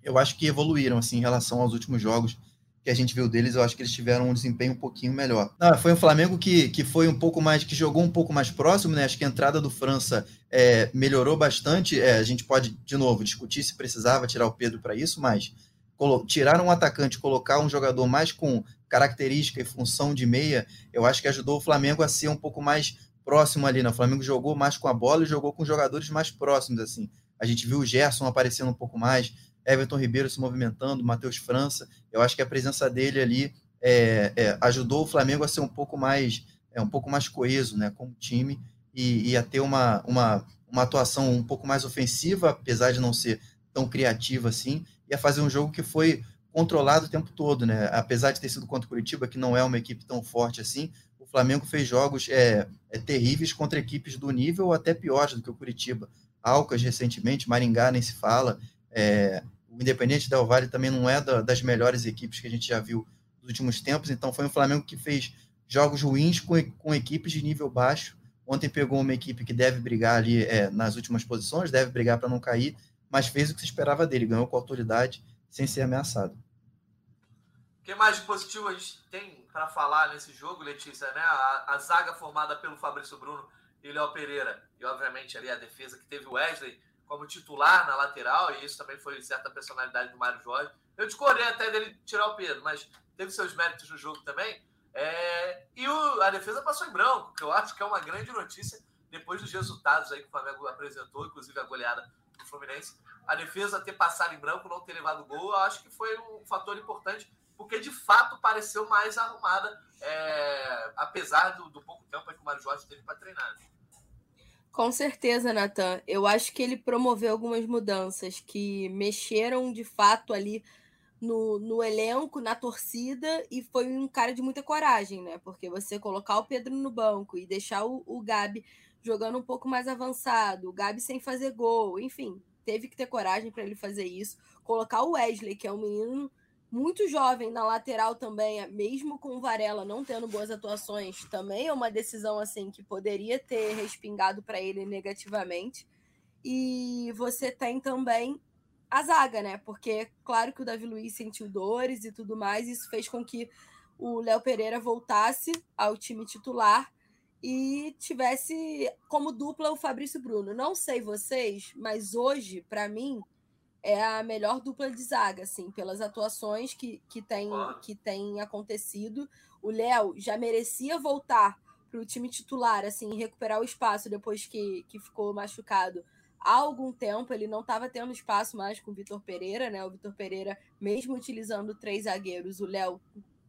eu acho que evoluíram assim, em relação aos últimos jogos que a gente viu deles, eu acho que eles tiveram um desempenho um pouquinho melhor. Não, foi um Flamengo que, que foi um pouco mais, que jogou um pouco mais próximo, né? Acho que a entrada do França é, melhorou bastante. É, a gente pode, de novo, discutir se precisava tirar o Pedro para isso, mas tirar um atacante colocar um jogador mais com característica e função de meia, eu acho que ajudou o Flamengo a ser um pouco mais próximo ali, né? O Flamengo jogou mais com a bola e jogou com jogadores mais próximos, assim. A gente viu o Gerson aparecendo um pouco mais, Everton Ribeiro se movimentando, Matheus França. Eu acho que a presença dele ali é, é, ajudou o Flamengo a ser um pouco mais é um pouco mais coeso, né, como time e, e a ter uma, uma, uma atuação um pouco mais ofensiva, apesar de não ser tão criativa assim ia fazer um jogo que foi controlado o tempo todo, né? Apesar de ter sido contra o Curitiba, que não é uma equipe tão forte assim, o Flamengo fez jogos é, é terríveis contra equipes do nível ou até piores do que o Curitiba. Alcas recentemente, Maringá nem se fala. É, o Independente Del Vale também não é da, das melhores equipes que a gente já viu nos últimos tempos. Então foi um Flamengo que fez jogos ruins com, com equipes de nível baixo. Ontem pegou uma equipe que deve brigar ali é, nas últimas posições, deve brigar para não cair, mas fez o que se esperava dele, ganhou com autoridade sem ser ameaçado. O que mais de positivo a gente tem para falar nesse jogo, Letícia? Né? A, a, zaga formada pelo Fabrício Bruno e Léo Pereira, e obviamente ali a defesa que teve o Wesley como titular na lateral, e isso também foi certa personalidade do Mário Jorge. Eu discordei até dele tirar o Pedro, mas teve seus méritos no jogo também. É... e o, a defesa passou em branco, que eu acho que é uma grande notícia depois dos resultados aí que o Flamengo apresentou, inclusive a goleada do Fluminense. A defesa ter passado em branco, não ter levado gol, eu acho que foi um fator importante, porque de fato pareceu mais arrumada, é, apesar do, do, pouco tempo que o Mário Jorge teve para treinar. Né? Com certeza, Natan. Eu acho que ele promoveu algumas mudanças que mexeram de fato ali no, no elenco, na torcida, e foi um cara de muita coragem, né? Porque você colocar o Pedro no banco e deixar o, o Gabi jogando um pouco mais avançado, o Gabi sem fazer gol, enfim, teve que ter coragem para ele fazer isso. Colocar o Wesley, que é um menino muito jovem na lateral também, mesmo com o Varela não tendo boas atuações, também é uma decisão assim que poderia ter respingado para ele negativamente. E você tem também a zaga, né? Porque claro que o Davi Luiz sentiu dores e tudo mais, isso fez com que o Léo Pereira voltasse ao time titular e tivesse como dupla o Fabrício Bruno. Não sei vocês, mas hoje, para mim, é a melhor dupla de zaga, assim, pelas atuações que, que, tem, que tem acontecido. O Léo já merecia voltar para o time titular, assim, recuperar o espaço depois que, que ficou machucado há algum tempo. Ele não estava tendo espaço mais com o Vitor Pereira, né? O Vitor Pereira, mesmo utilizando três zagueiros, o Léo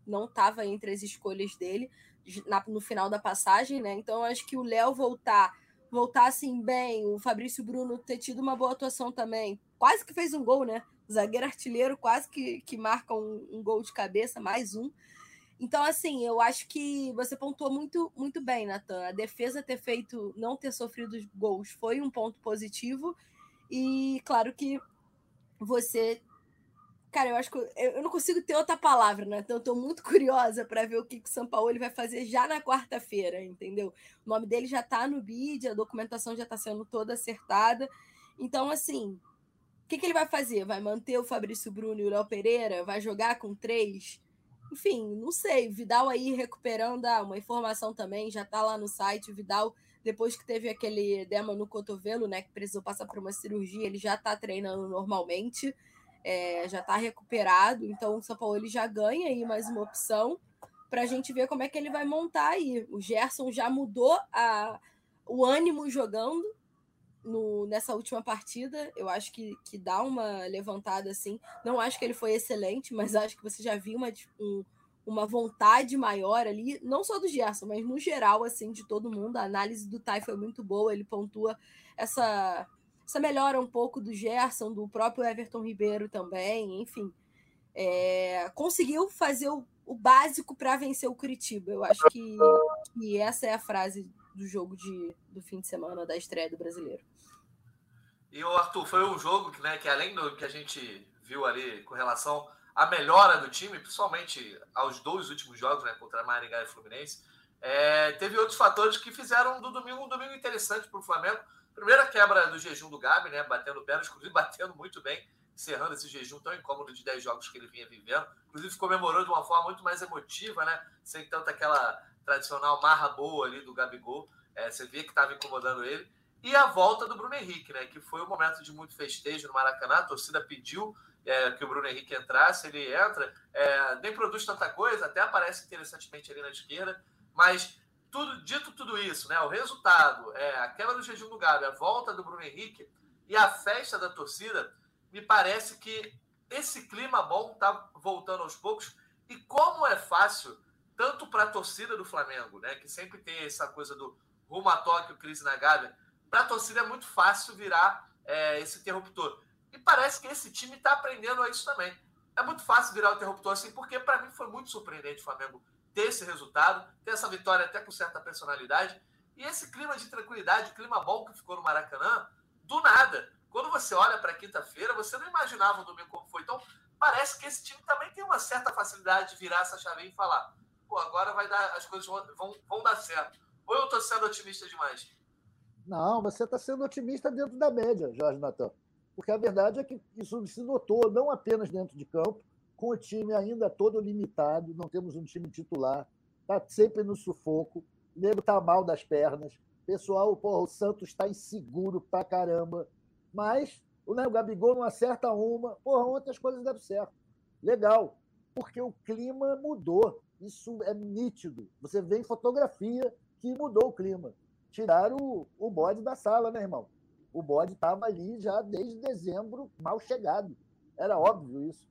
não estava entre as escolhas dele na, no final da passagem, né? Então, acho que o Léo voltar voltar assim bem, o Fabrício Bruno ter tido uma boa atuação também, quase que fez um gol, né? Zagueiro artilheiro quase que, que marca um, um gol de cabeça, mais um. Então, assim, eu acho que você pontuou muito, muito bem, Natan. A defesa ter feito, não ter sofrido gols foi um ponto positivo. E claro que você. Cara, eu acho que eu não consigo ter outra palavra, né? Então, eu tô muito curiosa para ver o que, que o São Paulo vai fazer já na quarta-feira, entendeu? O nome dele já tá no bid, a documentação já tá sendo toda acertada. Então, assim, que, que ele vai fazer? Vai manter o Fabrício Bruno e o Léo Pereira? Vai jogar com três? Enfim, não sei. Vidal aí recuperando ah, uma informação também, já tá lá no site. O Vidal, depois que teve aquele edema no cotovelo, né, que precisou passar por uma cirurgia, ele já tá treinando normalmente, é, já tá recuperado. Então o São Paulo ele já ganha aí mais uma opção para a gente ver como é que ele vai montar aí. O Gerson já mudou a, o ânimo jogando, no, nessa última partida. Eu acho que, que dá uma levantada assim. Não acho que ele foi excelente, mas acho que você já viu uma, um, uma vontade maior ali, não só do Gerson, mas no geral, assim, de todo mundo. A análise do Tai foi muito boa, ele pontua essa, essa melhora um pouco do Gerson, do próprio Everton Ribeiro também, enfim. É, conseguiu fazer o, o básico para vencer o Curitiba. Eu acho que, que essa é a frase do jogo de, do fim de semana da estreia do brasileiro. E o Arthur, foi um jogo que, né, que além do que a gente viu ali com relação à melhora do time, principalmente aos dois últimos jogos, né, contra Maringá e Fluminense, é, teve outros fatores que fizeram do domingo um domingo interessante para o Flamengo. Primeira quebra do jejum do Gabi, né, batendo pernas, inclusive batendo muito bem, encerrando esse jejum tão incômodo de 10 jogos que ele vinha vivendo. Inclusive comemorou de uma forma muito mais emotiva, né, sem tanto aquela tradicional marra boa ali do Gabigol. É, você via que estava incomodando ele. E a volta do Bruno Henrique, né? Que foi um momento de muito festejo no Maracanã. A torcida pediu é, que o Bruno Henrique entrasse, ele entra, é, nem produz tanta coisa, até aparece interessantemente ali na esquerda, mas tudo dito tudo isso, né? O resultado, é, a quebra do jejum do Gabi, a volta do Bruno Henrique e a festa da torcida, me parece que esse clima bom tá voltando aos poucos. E como é fácil, tanto para a torcida do Flamengo, né? Que sempre tem essa coisa do rumo a Tóquio, crise na Gávea, para a torcida é muito fácil virar é, esse interruptor. E parece que esse time está aprendendo a isso também. É muito fácil virar o interruptor assim, porque para mim foi muito surpreendente o Flamengo ter esse resultado, ter essa vitória até com certa personalidade. E esse clima de tranquilidade, clima bom que ficou no Maracanã, do nada. Quando você olha para quinta-feira, você não imaginava o domingo como foi. Então, parece que esse time também tem uma certa facilidade de virar essa chave e falar: pô, agora vai dar, as coisas vão, vão, vão dar certo. Ou eu estou sendo otimista demais? Não, você está sendo otimista dentro da média, Jorge Natan. Porque a verdade é que isso se notou não apenas dentro de campo, com o time ainda todo limitado, não temos um time titular, está sempre no sufoco, o nego está mal das pernas, pessoal, porra, o Santos está inseguro pra caramba, mas né, o Gabigol não acerta uma, porra, ontem as coisas deram certo. Legal, porque o clima mudou, isso é nítido. Você vê em fotografia que mudou o clima tiraram o, o bode da sala, né, irmão? O bode estava ali já desde dezembro, mal chegado. Era óbvio isso.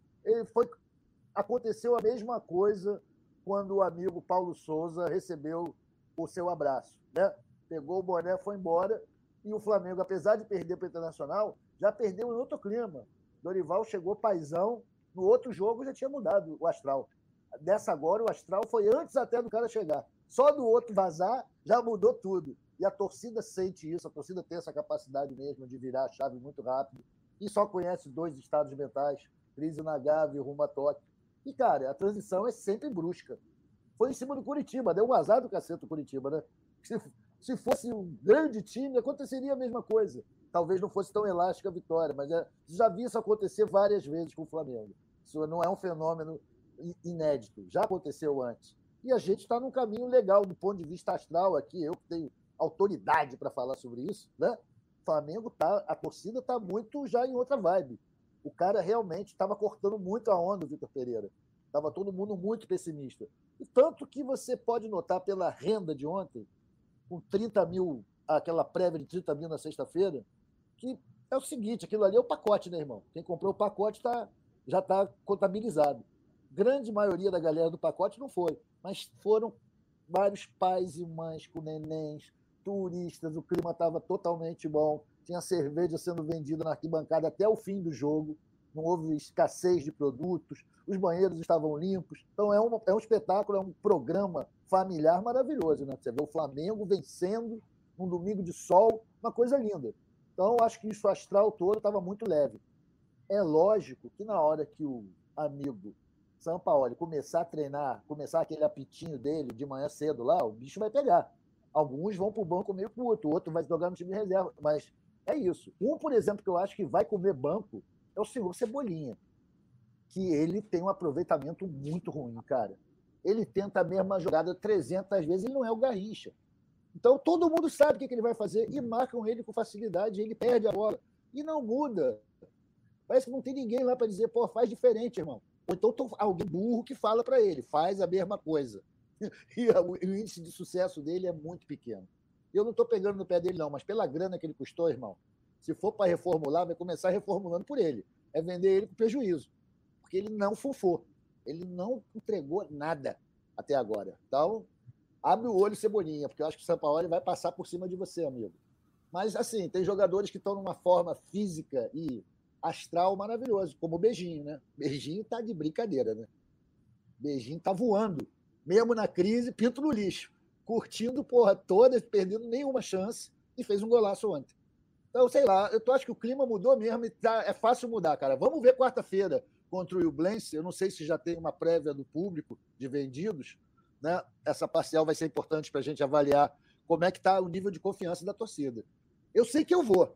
Foi. Aconteceu a mesma coisa quando o amigo Paulo Souza recebeu o seu abraço. Né? Pegou o boné, foi embora. E o Flamengo, apesar de perder para o Internacional, já perdeu em outro clima. Dorival chegou paisão. No outro jogo já tinha mudado o astral. Dessa agora, o astral foi antes até do cara chegar. Só do outro vazar, já mudou tudo. E a torcida sente isso, a torcida tem essa capacidade mesmo de virar a chave muito rápido. E só conhece dois estados mentais, crise na Gávea e rumo a Tóquio. E, cara, a transição é sempre brusca. Foi em cima do Curitiba, deu um azar do cacete o Curitiba, né? Se, se fosse um grande time, aconteceria a mesma coisa. Talvez não fosse tão elástica a vitória, mas é, já vi isso acontecer várias vezes com o Flamengo. Isso não é um fenômeno inédito, já aconteceu antes. E a gente está num caminho legal do ponto de vista astral aqui. Eu que tenho autoridade para falar sobre isso, né? O Flamengo tá, a torcida está muito já em outra vibe. O cara realmente estava cortando muito a onda, o Vitor Pereira. Estava todo mundo muito pessimista. E tanto que você pode notar pela renda de ontem, com 30 mil, aquela prévia de 30 mil na sexta-feira, que é o seguinte: aquilo ali é o pacote, né, irmão? Quem comprou o pacote tá, já está contabilizado. Grande maioria da galera do pacote não foi, mas foram vários pais e mães com nenéns, turistas, o clima estava totalmente bom, tinha cerveja sendo vendida na arquibancada até o fim do jogo, não houve escassez de produtos, os banheiros estavam limpos. Então é um, é um espetáculo, é um programa familiar maravilhoso. Né? Você vê o Flamengo vencendo num domingo de sol, uma coisa linda. Então acho que isso astral todo estava muito leve. É lógico que na hora que o amigo Sampaoli começar a treinar, começar aquele apitinho dele de manhã cedo lá, o bicho vai pegar. Alguns vão para o banco meio puto, o outro vai jogar no time de reserva. Mas é isso. Um, por exemplo, que eu acho que vai comer banco é o senhor Cebolinha. Que ele tem um aproveitamento muito ruim, cara. Ele tenta a mesma jogada 300 vezes, ele não é o Garrincha. Então todo mundo sabe o que ele vai fazer e marcam ele com facilidade, ele perde a bola. E não muda. Parece que não tem ninguém lá para dizer, pô, faz diferente, irmão. Ou então alguém burro que fala para ele, faz a mesma coisa. e o índice de sucesso dele é muito pequeno. Eu não estou pegando no pé dele, não, mas pela grana que ele custou, irmão, se for para reformular, vai começar reformulando por ele. É vender ele com prejuízo. Porque ele não fufou. Ele não entregou nada até agora. Então, abre o olho, Cebolinha, porque eu acho que o Sampaoli vai passar por cima de você, amigo. Mas, assim, tem jogadores que estão numa forma física e astral maravilhoso, como o Beijinho, né? Beijinho tá de brincadeira, né? Beijinho tá voando mesmo na crise, pinto no lixo, curtindo porra toda, perdendo nenhuma chance e fez um golaço ontem. Então, sei lá, eu tô, acho que o clima mudou mesmo e tá, é fácil mudar, cara. Vamos ver quarta-feira contra o Blense. Eu não sei se já tem uma prévia do público de vendidos, né? Essa parcial vai ser importante para a gente avaliar como é que está o nível de confiança da torcida. Eu sei que eu vou.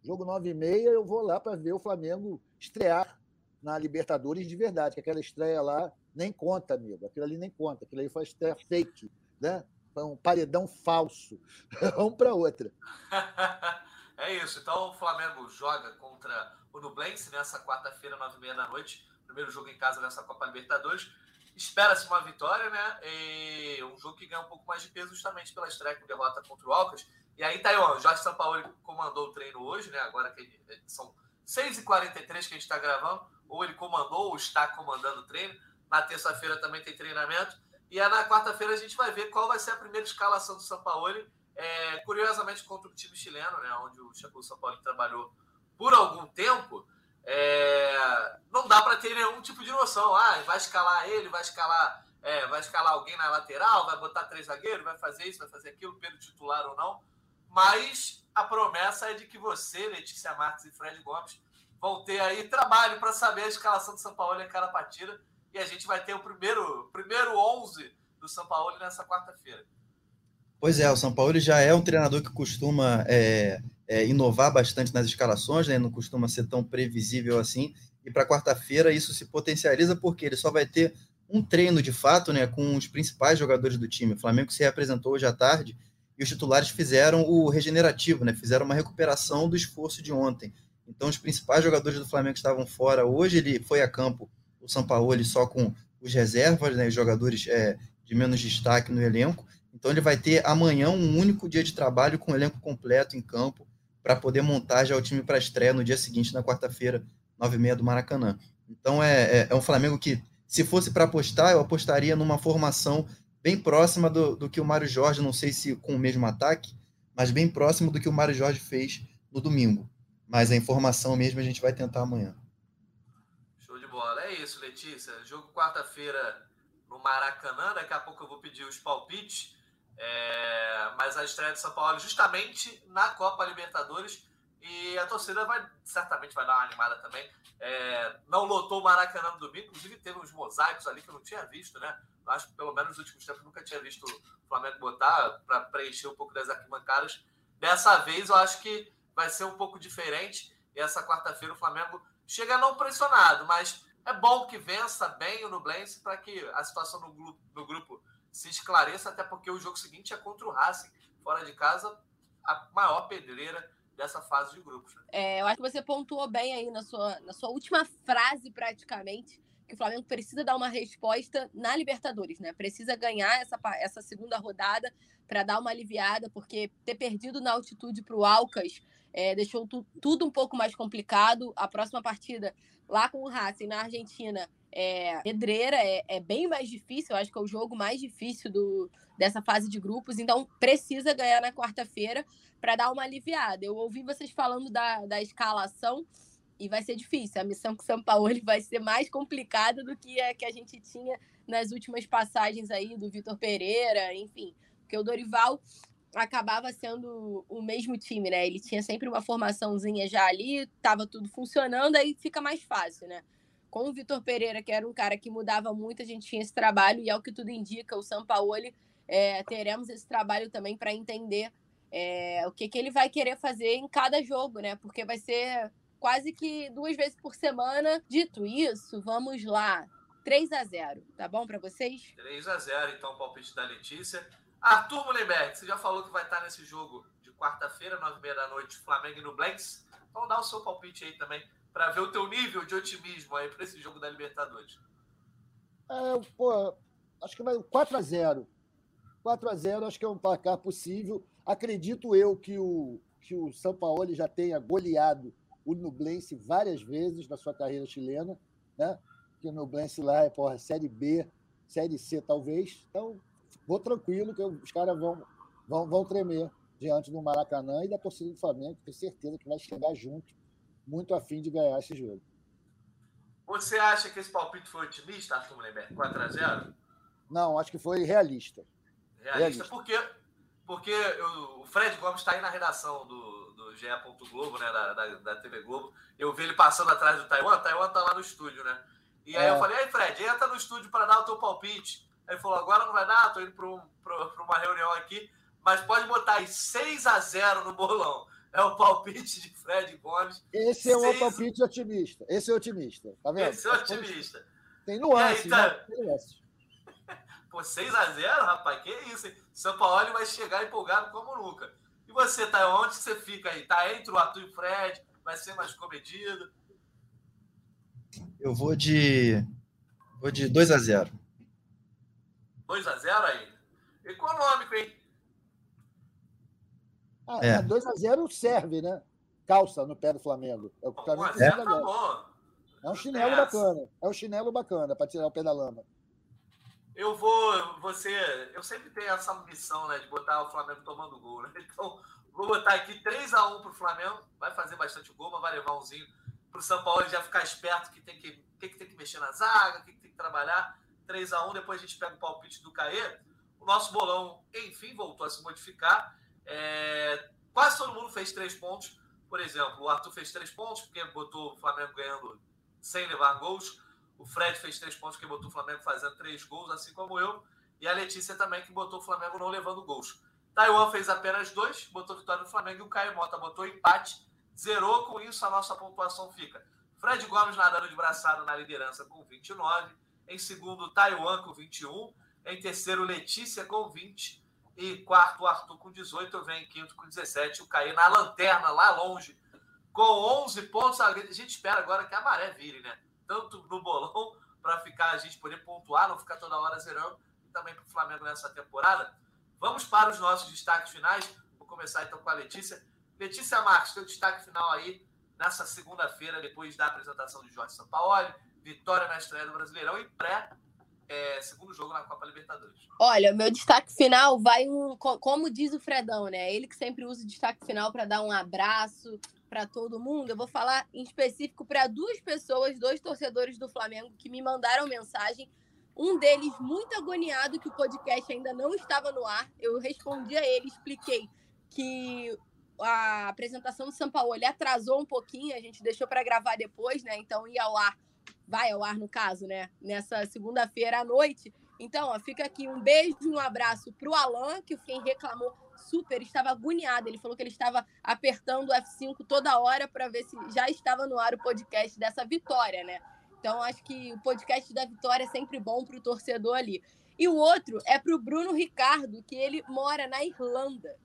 Jogo 9 e meia, eu vou lá para ver o Flamengo estrear na Libertadores de verdade, que aquela estreia lá nem conta, amigo. Aquilo ali nem conta. Aquilo ali foi estreia fake, né? Um paredão falso. Vamos para outra. é isso. Então o Flamengo joga contra o Nublense nessa quarta-feira, nove e meia da noite. Primeiro jogo em casa nessa Copa Libertadores. Espera-se uma vitória, né? E um jogo que ganha um pouco mais de peso justamente pela estreia com derrota contra o Alcas. E aí, Taiwan, o Jorge Sampaoli comandou o treino hoje, né? Agora que são 6h43 que a gente está gravando, ou ele comandou ou está comandando o treino. Na terça-feira também tem treinamento. E aí, na quarta-feira a gente vai ver qual vai ser a primeira escalação do São Paulo. É, curiosamente, contra o time chileno, né, onde o São Paulo trabalhou por algum tempo, é, não dá para ter nenhum tipo de noção. Ah, vai escalar ele, vai escalar, é, vai escalar alguém na lateral, vai botar três zagueiros, vai fazer isso, vai fazer aquilo, pelo titular ou não. Mas a promessa é de que você, Letícia Marques e Fred Gomes vão ter aí trabalho para saber a escalação do São Paulo em cada partida e a gente vai ter o primeiro, primeiro 11 do São Paulo nessa quarta-feira. Pois é, o São Paulo já é um treinador que costuma é, é, inovar bastante nas escalações, né? não costuma ser tão previsível assim. E para quarta-feira isso se potencializa porque ele só vai ter um treino de fato né, com os principais jogadores do time. O Flamengo se representou hoje à tarde e os titulares fizeram o regenerativo, né? fizeram uma recuperação do esforço de ontem. Então, os principais jogadores do Flamengo estavam fora hoje, ele foi a campo o Sampaoli só com os reservas, né, os jogadores é, de menos destaque no elenco. Então ele vai ter amanhã um único dia de trabalho com o elenco completo em campo. para poder montar já o time para estreia no dia seguinte, na quarta-feira, nove e meia do Maracanã. Então é, é, é um Flamengo que, se fosse para apostar, eu apostaria numa formação bem próxima do, do que o Mário Jorge, não sei se com o mesmo ataque, mas bem próximo do que o Mário Jorge fez no domingo. Mas a informação mesmo a gente vai tentar amanhã. Show de bola. É isso, Letícia. Jogo quarta-feira no Maracanã. Daqui a pouco eu vou pedir os palpites. É... Mas a estreia de São Paulo justamente na Copa Libertadores. E a torcida vai certamente vai dar uma animada também. É... Não lotou o Maracanã no domingo, inclusive teve uns mosaicos ali que eu não tinha visto, né? Acho que pelo menos nos últimos tempos nunca tinha visto o Flamengo botar para preencher um pouco das arquibancadas. Dessa vez eu acho que vai ser um pouco diferente. E essa quarta-feira o Flamengo chega não pressionado, mas é bom que vença bem o Nublense para que a situação no grupo, no grupo se esclareça, até porque o jogo seguinte é contra o Racing, fora de casa, a maior pedreira dessa fase de grupos. Né? É, eu acho que você pontuou bem aí na sua, na sua última frase, praticamente, que o Flamengo precisa dar uma resposta na Libertadores, né? Precisa ganhar essa, essa segunda rodada para dar uma aliviada, porque ter perdido na altitude para o Alcas é, deixou tu, tudo um pouco mais complicado. A próxima partida lá com o Racing na Argentina é pedreira, é, é, bem mais difícil. Eu acho que é o jogo mais difícil do, dessa fase de grupos. Então, precisa ganhar na quarta-feira para dar uma aliviada. Eu ouvi vocês falando da, da escalação e vai ser difícil. A missão com o São Paulo vai ser mais complicada do que a que a gente tinha nas últimas passagens aí do Vitor Pereira, enfim. Porque o Dorival acabava sendo o mesmo time, né? Ele tinha sempre uma formaçãozinha já ali, tava tudo funcionando, aí fica mais fácil, né? Com o Vitor Pereira, que era um cara que mudava muito, a gente tinha esse trabalho, e é o que tudo indica, o Sampaoli, é, teremos esse trabalho também para entender é, o que, que ele vai querer fazer em cada jogo, né? Porque vai ser quase que duas vezes por semana. Dito isso, vamos lá. 3 a 0 tá bom para vocês? 3 a 0 então, palpite da Letícia. Arthur Mullenberg, você já falou que vai estar nesse jogo de quarta-feira, nove e meia da noite, Flamengo e no Blanks. Então dá o seu palpite aí também, para ver o teu nível de otimismo aí para esse jogo da Libertadores. É, pô, acho que vai 4 a 0 4 a 0 acho que é um placar possível. Acredito eu que o, que o São Paulo já tenha goleado o Nublense várias vezes na sua carreira chilena, né? Que o Nublense lá é, porra, Série B, Série C talvez. Então, vou tranquilo que os caras vão, vão, vão tremer diante do Maracanã e da torcida do Flamengo, tenho certeza que vai chegar junto, muito afim de ganhar esse jogo. Você acha que esse palpite foi otimista, Arthur Mullenberg? 4x0? Não, acho que foi realista. Realista, realista. porque, porque eu, o Fred Gomes está aí na redação do, do GE. Globo, né, da, da, da, TV Globo. Eu vi ele passando atrás do Taiwan, o Taiwan tá lá no estúdio, né? E aí é. eu falei, aí Fred, entra no estúdio para dar o teu palpite. Aí ele falou: agora não vai dar, tô indo para um, uma reunião aqui, mas pode botar aí 6 a 0 no bolão. É o palpite de Fred Gomes. Esse é o 6... palpite otimista. Esse é otimista. Tá vendo? Esse é otimista. Tem nuances, aí, tá... né? Tem nuances. Pô, 6x0, rapaz, que isso, hein? São Paulo vai chegar empolgado como nunca. E você, tá onde você fica aí? Tá entre o Arthur e o Fred? Vai ser mais comedido? Eu vou de. Vou de 2x0. 2x0 aí. Econômico, hein? Ah, é. 2x0 serve, né? Calça no pé do Flamengo. É o que o Flamengo tá bom. É um chinelo é bacana. É um chinelo bacana para tirar o pé da lama. Eu vou, você, eu sempre tenho essa missão, né, de botar o Flamengo tomando gol, né? Então, vou botar aqui 3 x 1 pro Flamengo, vai fazer bastante gol, mas vai levar umzinho pro São Paulo já ficar esperto que tem que, que, que tem que mexer na zaga, que, que tem que trabalhar. 3 a 1 depois a gente pega o palpite do Caê. O nosso bolão, enfim, voltou a se modificar. É... Quase todo mundo fez três pontos. Por exemplo, o Arthur fez três pontos, porque botou o Flamengo ganhando sem levar gols. O Fred fez três pontos, porque botou o Flamengo fazendo três gols, assim como eu. E a Letícia também, que botou o Flamengo não levando gols. Taiwan fez apenas dois, botou vitória do Flamengo. E o Caio Mota botou empate, zerou. Com isso, a nossa pontuação fica. Fred Gomes nadando de braçada na liderança com 29. Em segundo, Taiwan com 21. Em terceiro, Letícia com 20. E quarto, Arthur com 18. Eu venho em quinto com 17. O Caí na lanterna, lá longe, com 11 pontos. A gente espera agora que a maré vire, né? Tanto no bolão, para ficar a gente poder pontuar, não ficar toda hora zerando, e também para o Flamengo nessa temporada. Vamos para os nossos destaques finais. Vou começar então com a Letícia. Letícia Marques, teu destaque final aí nessa segunda-feira, depois da apresentação de Jorge Sampaoli, vitória na estreia do Brasileirão e pré é, segundo jogo na Copa Libertadores. Olha, meu destaque final vai um, como diz o Fredão, né? Ele que sempre usa o destaque final para dar um abraço para todo mundo. Eu vou falar em específico para duas pessoas, dois torcedores do Flamengo que me mandaram mensagem. Um deles muito agoniado que o podcast ainda não estava no ar. Eu respondi a ele, expliquei que a apresentação do São Paulo atrasou um pouquinho, a gente deixou para gravar depois, né? Então ia ao ar vai ao ar no caso, né? Nessa segunda-feira à noite. Então, ó, fica aqui um beijo e um abraço pro Alan, que quem reclamou super, estava agoniado. Ele falou que ele estava apertando o F5 toda hora para ver se já estava no ar o podcast dessa vitória, né? Então, acho que o podcast da vitória é sempre bom pro torcedor ali. E o outro é pro Bruno Ricardo, que ele mora na Irlanda.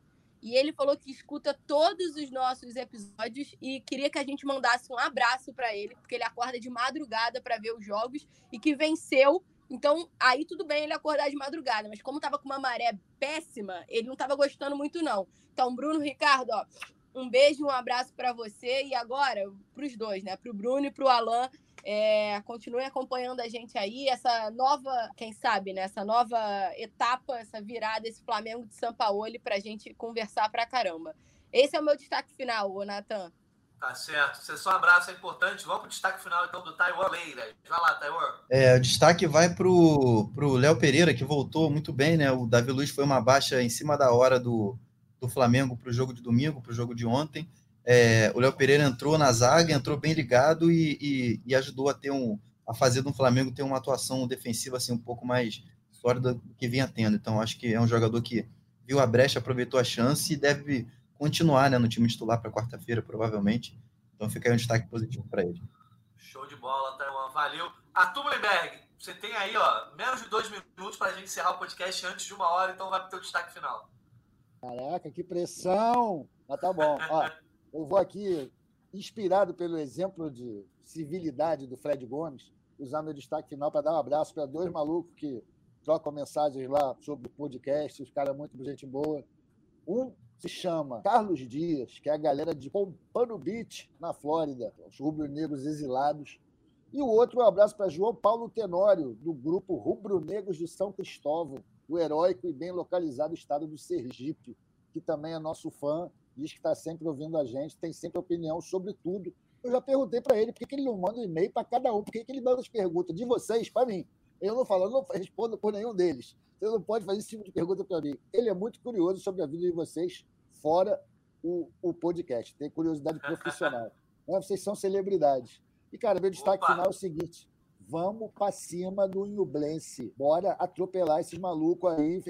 E ele falou que escuta todos os nossos episódios e queria que a gente mandasse um abraço para ele, porque ele acorda de madrugada para ver os jogos e que venceu. Então, aí tudo bem ele acordar de madrugada, mas como tava com uma maré péssima, ele não tava gostando muito não. Então, Bruno, Ricardo, ó, um beijo, um abraço para você e agora para os dois, né? Para o Bruno e para o Alan, é, continue acompanhando a gente aí, essa nova, quem sabe, né? Essa nova etapa, essa virada, esse Flamengo de São Paulo, para a gente conversar pra caramba. Esse é o meu destaque final, ô Natan. Tá certo. Você só um abraço é importante. Vamos pro destaque final, então, do Taiwan Leira. Vai lá, Taiwan. É, o destaque vai pro, pro Léo Pereira, que voltou muito bem, né? O Davi Luiz foi uma baixa em cima da hora do, do Flamengo pro jogo de domingo, pro jogo de ontem. É, o Léo Pereira entrou na zaga, entrou bem ligado e, e, e, ajudou a ter um a fazer do Flamengo ter uma atuação defensiva assim um pouco mais sólida do que vinha tendo. Então acho que é um jogador que viu a brecha, aproveitou a chance e deve continuar né, no time titular para quarta-feira, provavelmente. Então fica aí um destaque positivo para ele. Show de bola, Taiwan. Valeu. Arthur Mullenberg, você tem aí ó, menos de dois minutos para a gente encerrar o podcast antes de uma hora, então vai para o teu destaque final. Caraca, que pressão! Mas tá bom. Ó, eu vou aqui, inspirado pelo exemplo de civilidade do Fred Gomes, usar meu destaque final para dar um abraço para dois malucos que trocam mensagens lá sobre o podcast, os caras muito gente boa. Um se chama Carlos Dias, que é a galera de Pompano Beach, na Flórida, os rubro-negros exilados. E o outro, um abraço para João Paulo Tenório, do grupo Rubro-Negros de São Cristóvão, o heróico e bem localizado estado do Sergipe, que também é nosso fã diz que está sempre ouvindo a gente, tem sempre opinião sobre tudo. Eu já perguntei para ele por que, que ele não manda um e-mail para cada um, por que, que ele manda as perguntas de vocês para mim. Eu não falo, eu não respondo por nenhum deles. Você não pode fazer esse tipo de pergunta para mim. Ele é muito curioso sobre a vida de vocês, fora o, o podcast. Tem curiosidade profissional. Vocês são celebridades. E, cara, meu destaque Opa. final é o seguinte: vamos para cima do Inublense. Bora atropelar esses malucos aí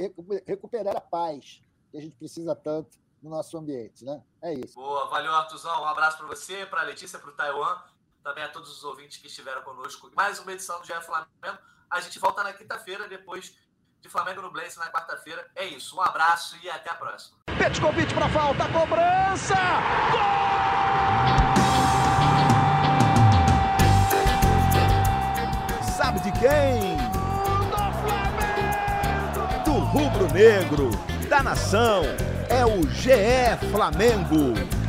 recuperar a paz que a gente precisa tanto no nosso ambiente, né? É isso. Boa, valeu, Artuzão. Um abraço para você, para a Letícia, para o Taiwan, também a todos os ouvintes que estiveram conosco. Mais uma edição do GE Flamengo. A gente volta na quinta-feira, depois de Flamengo no Blaze na quarta-feira. É isso, um abraço e até a próxima. convite para falta, cobrança! Gol! Sabe de quem? Do Flamengo! Do rubro-negro, da nação é o GE Flamengo.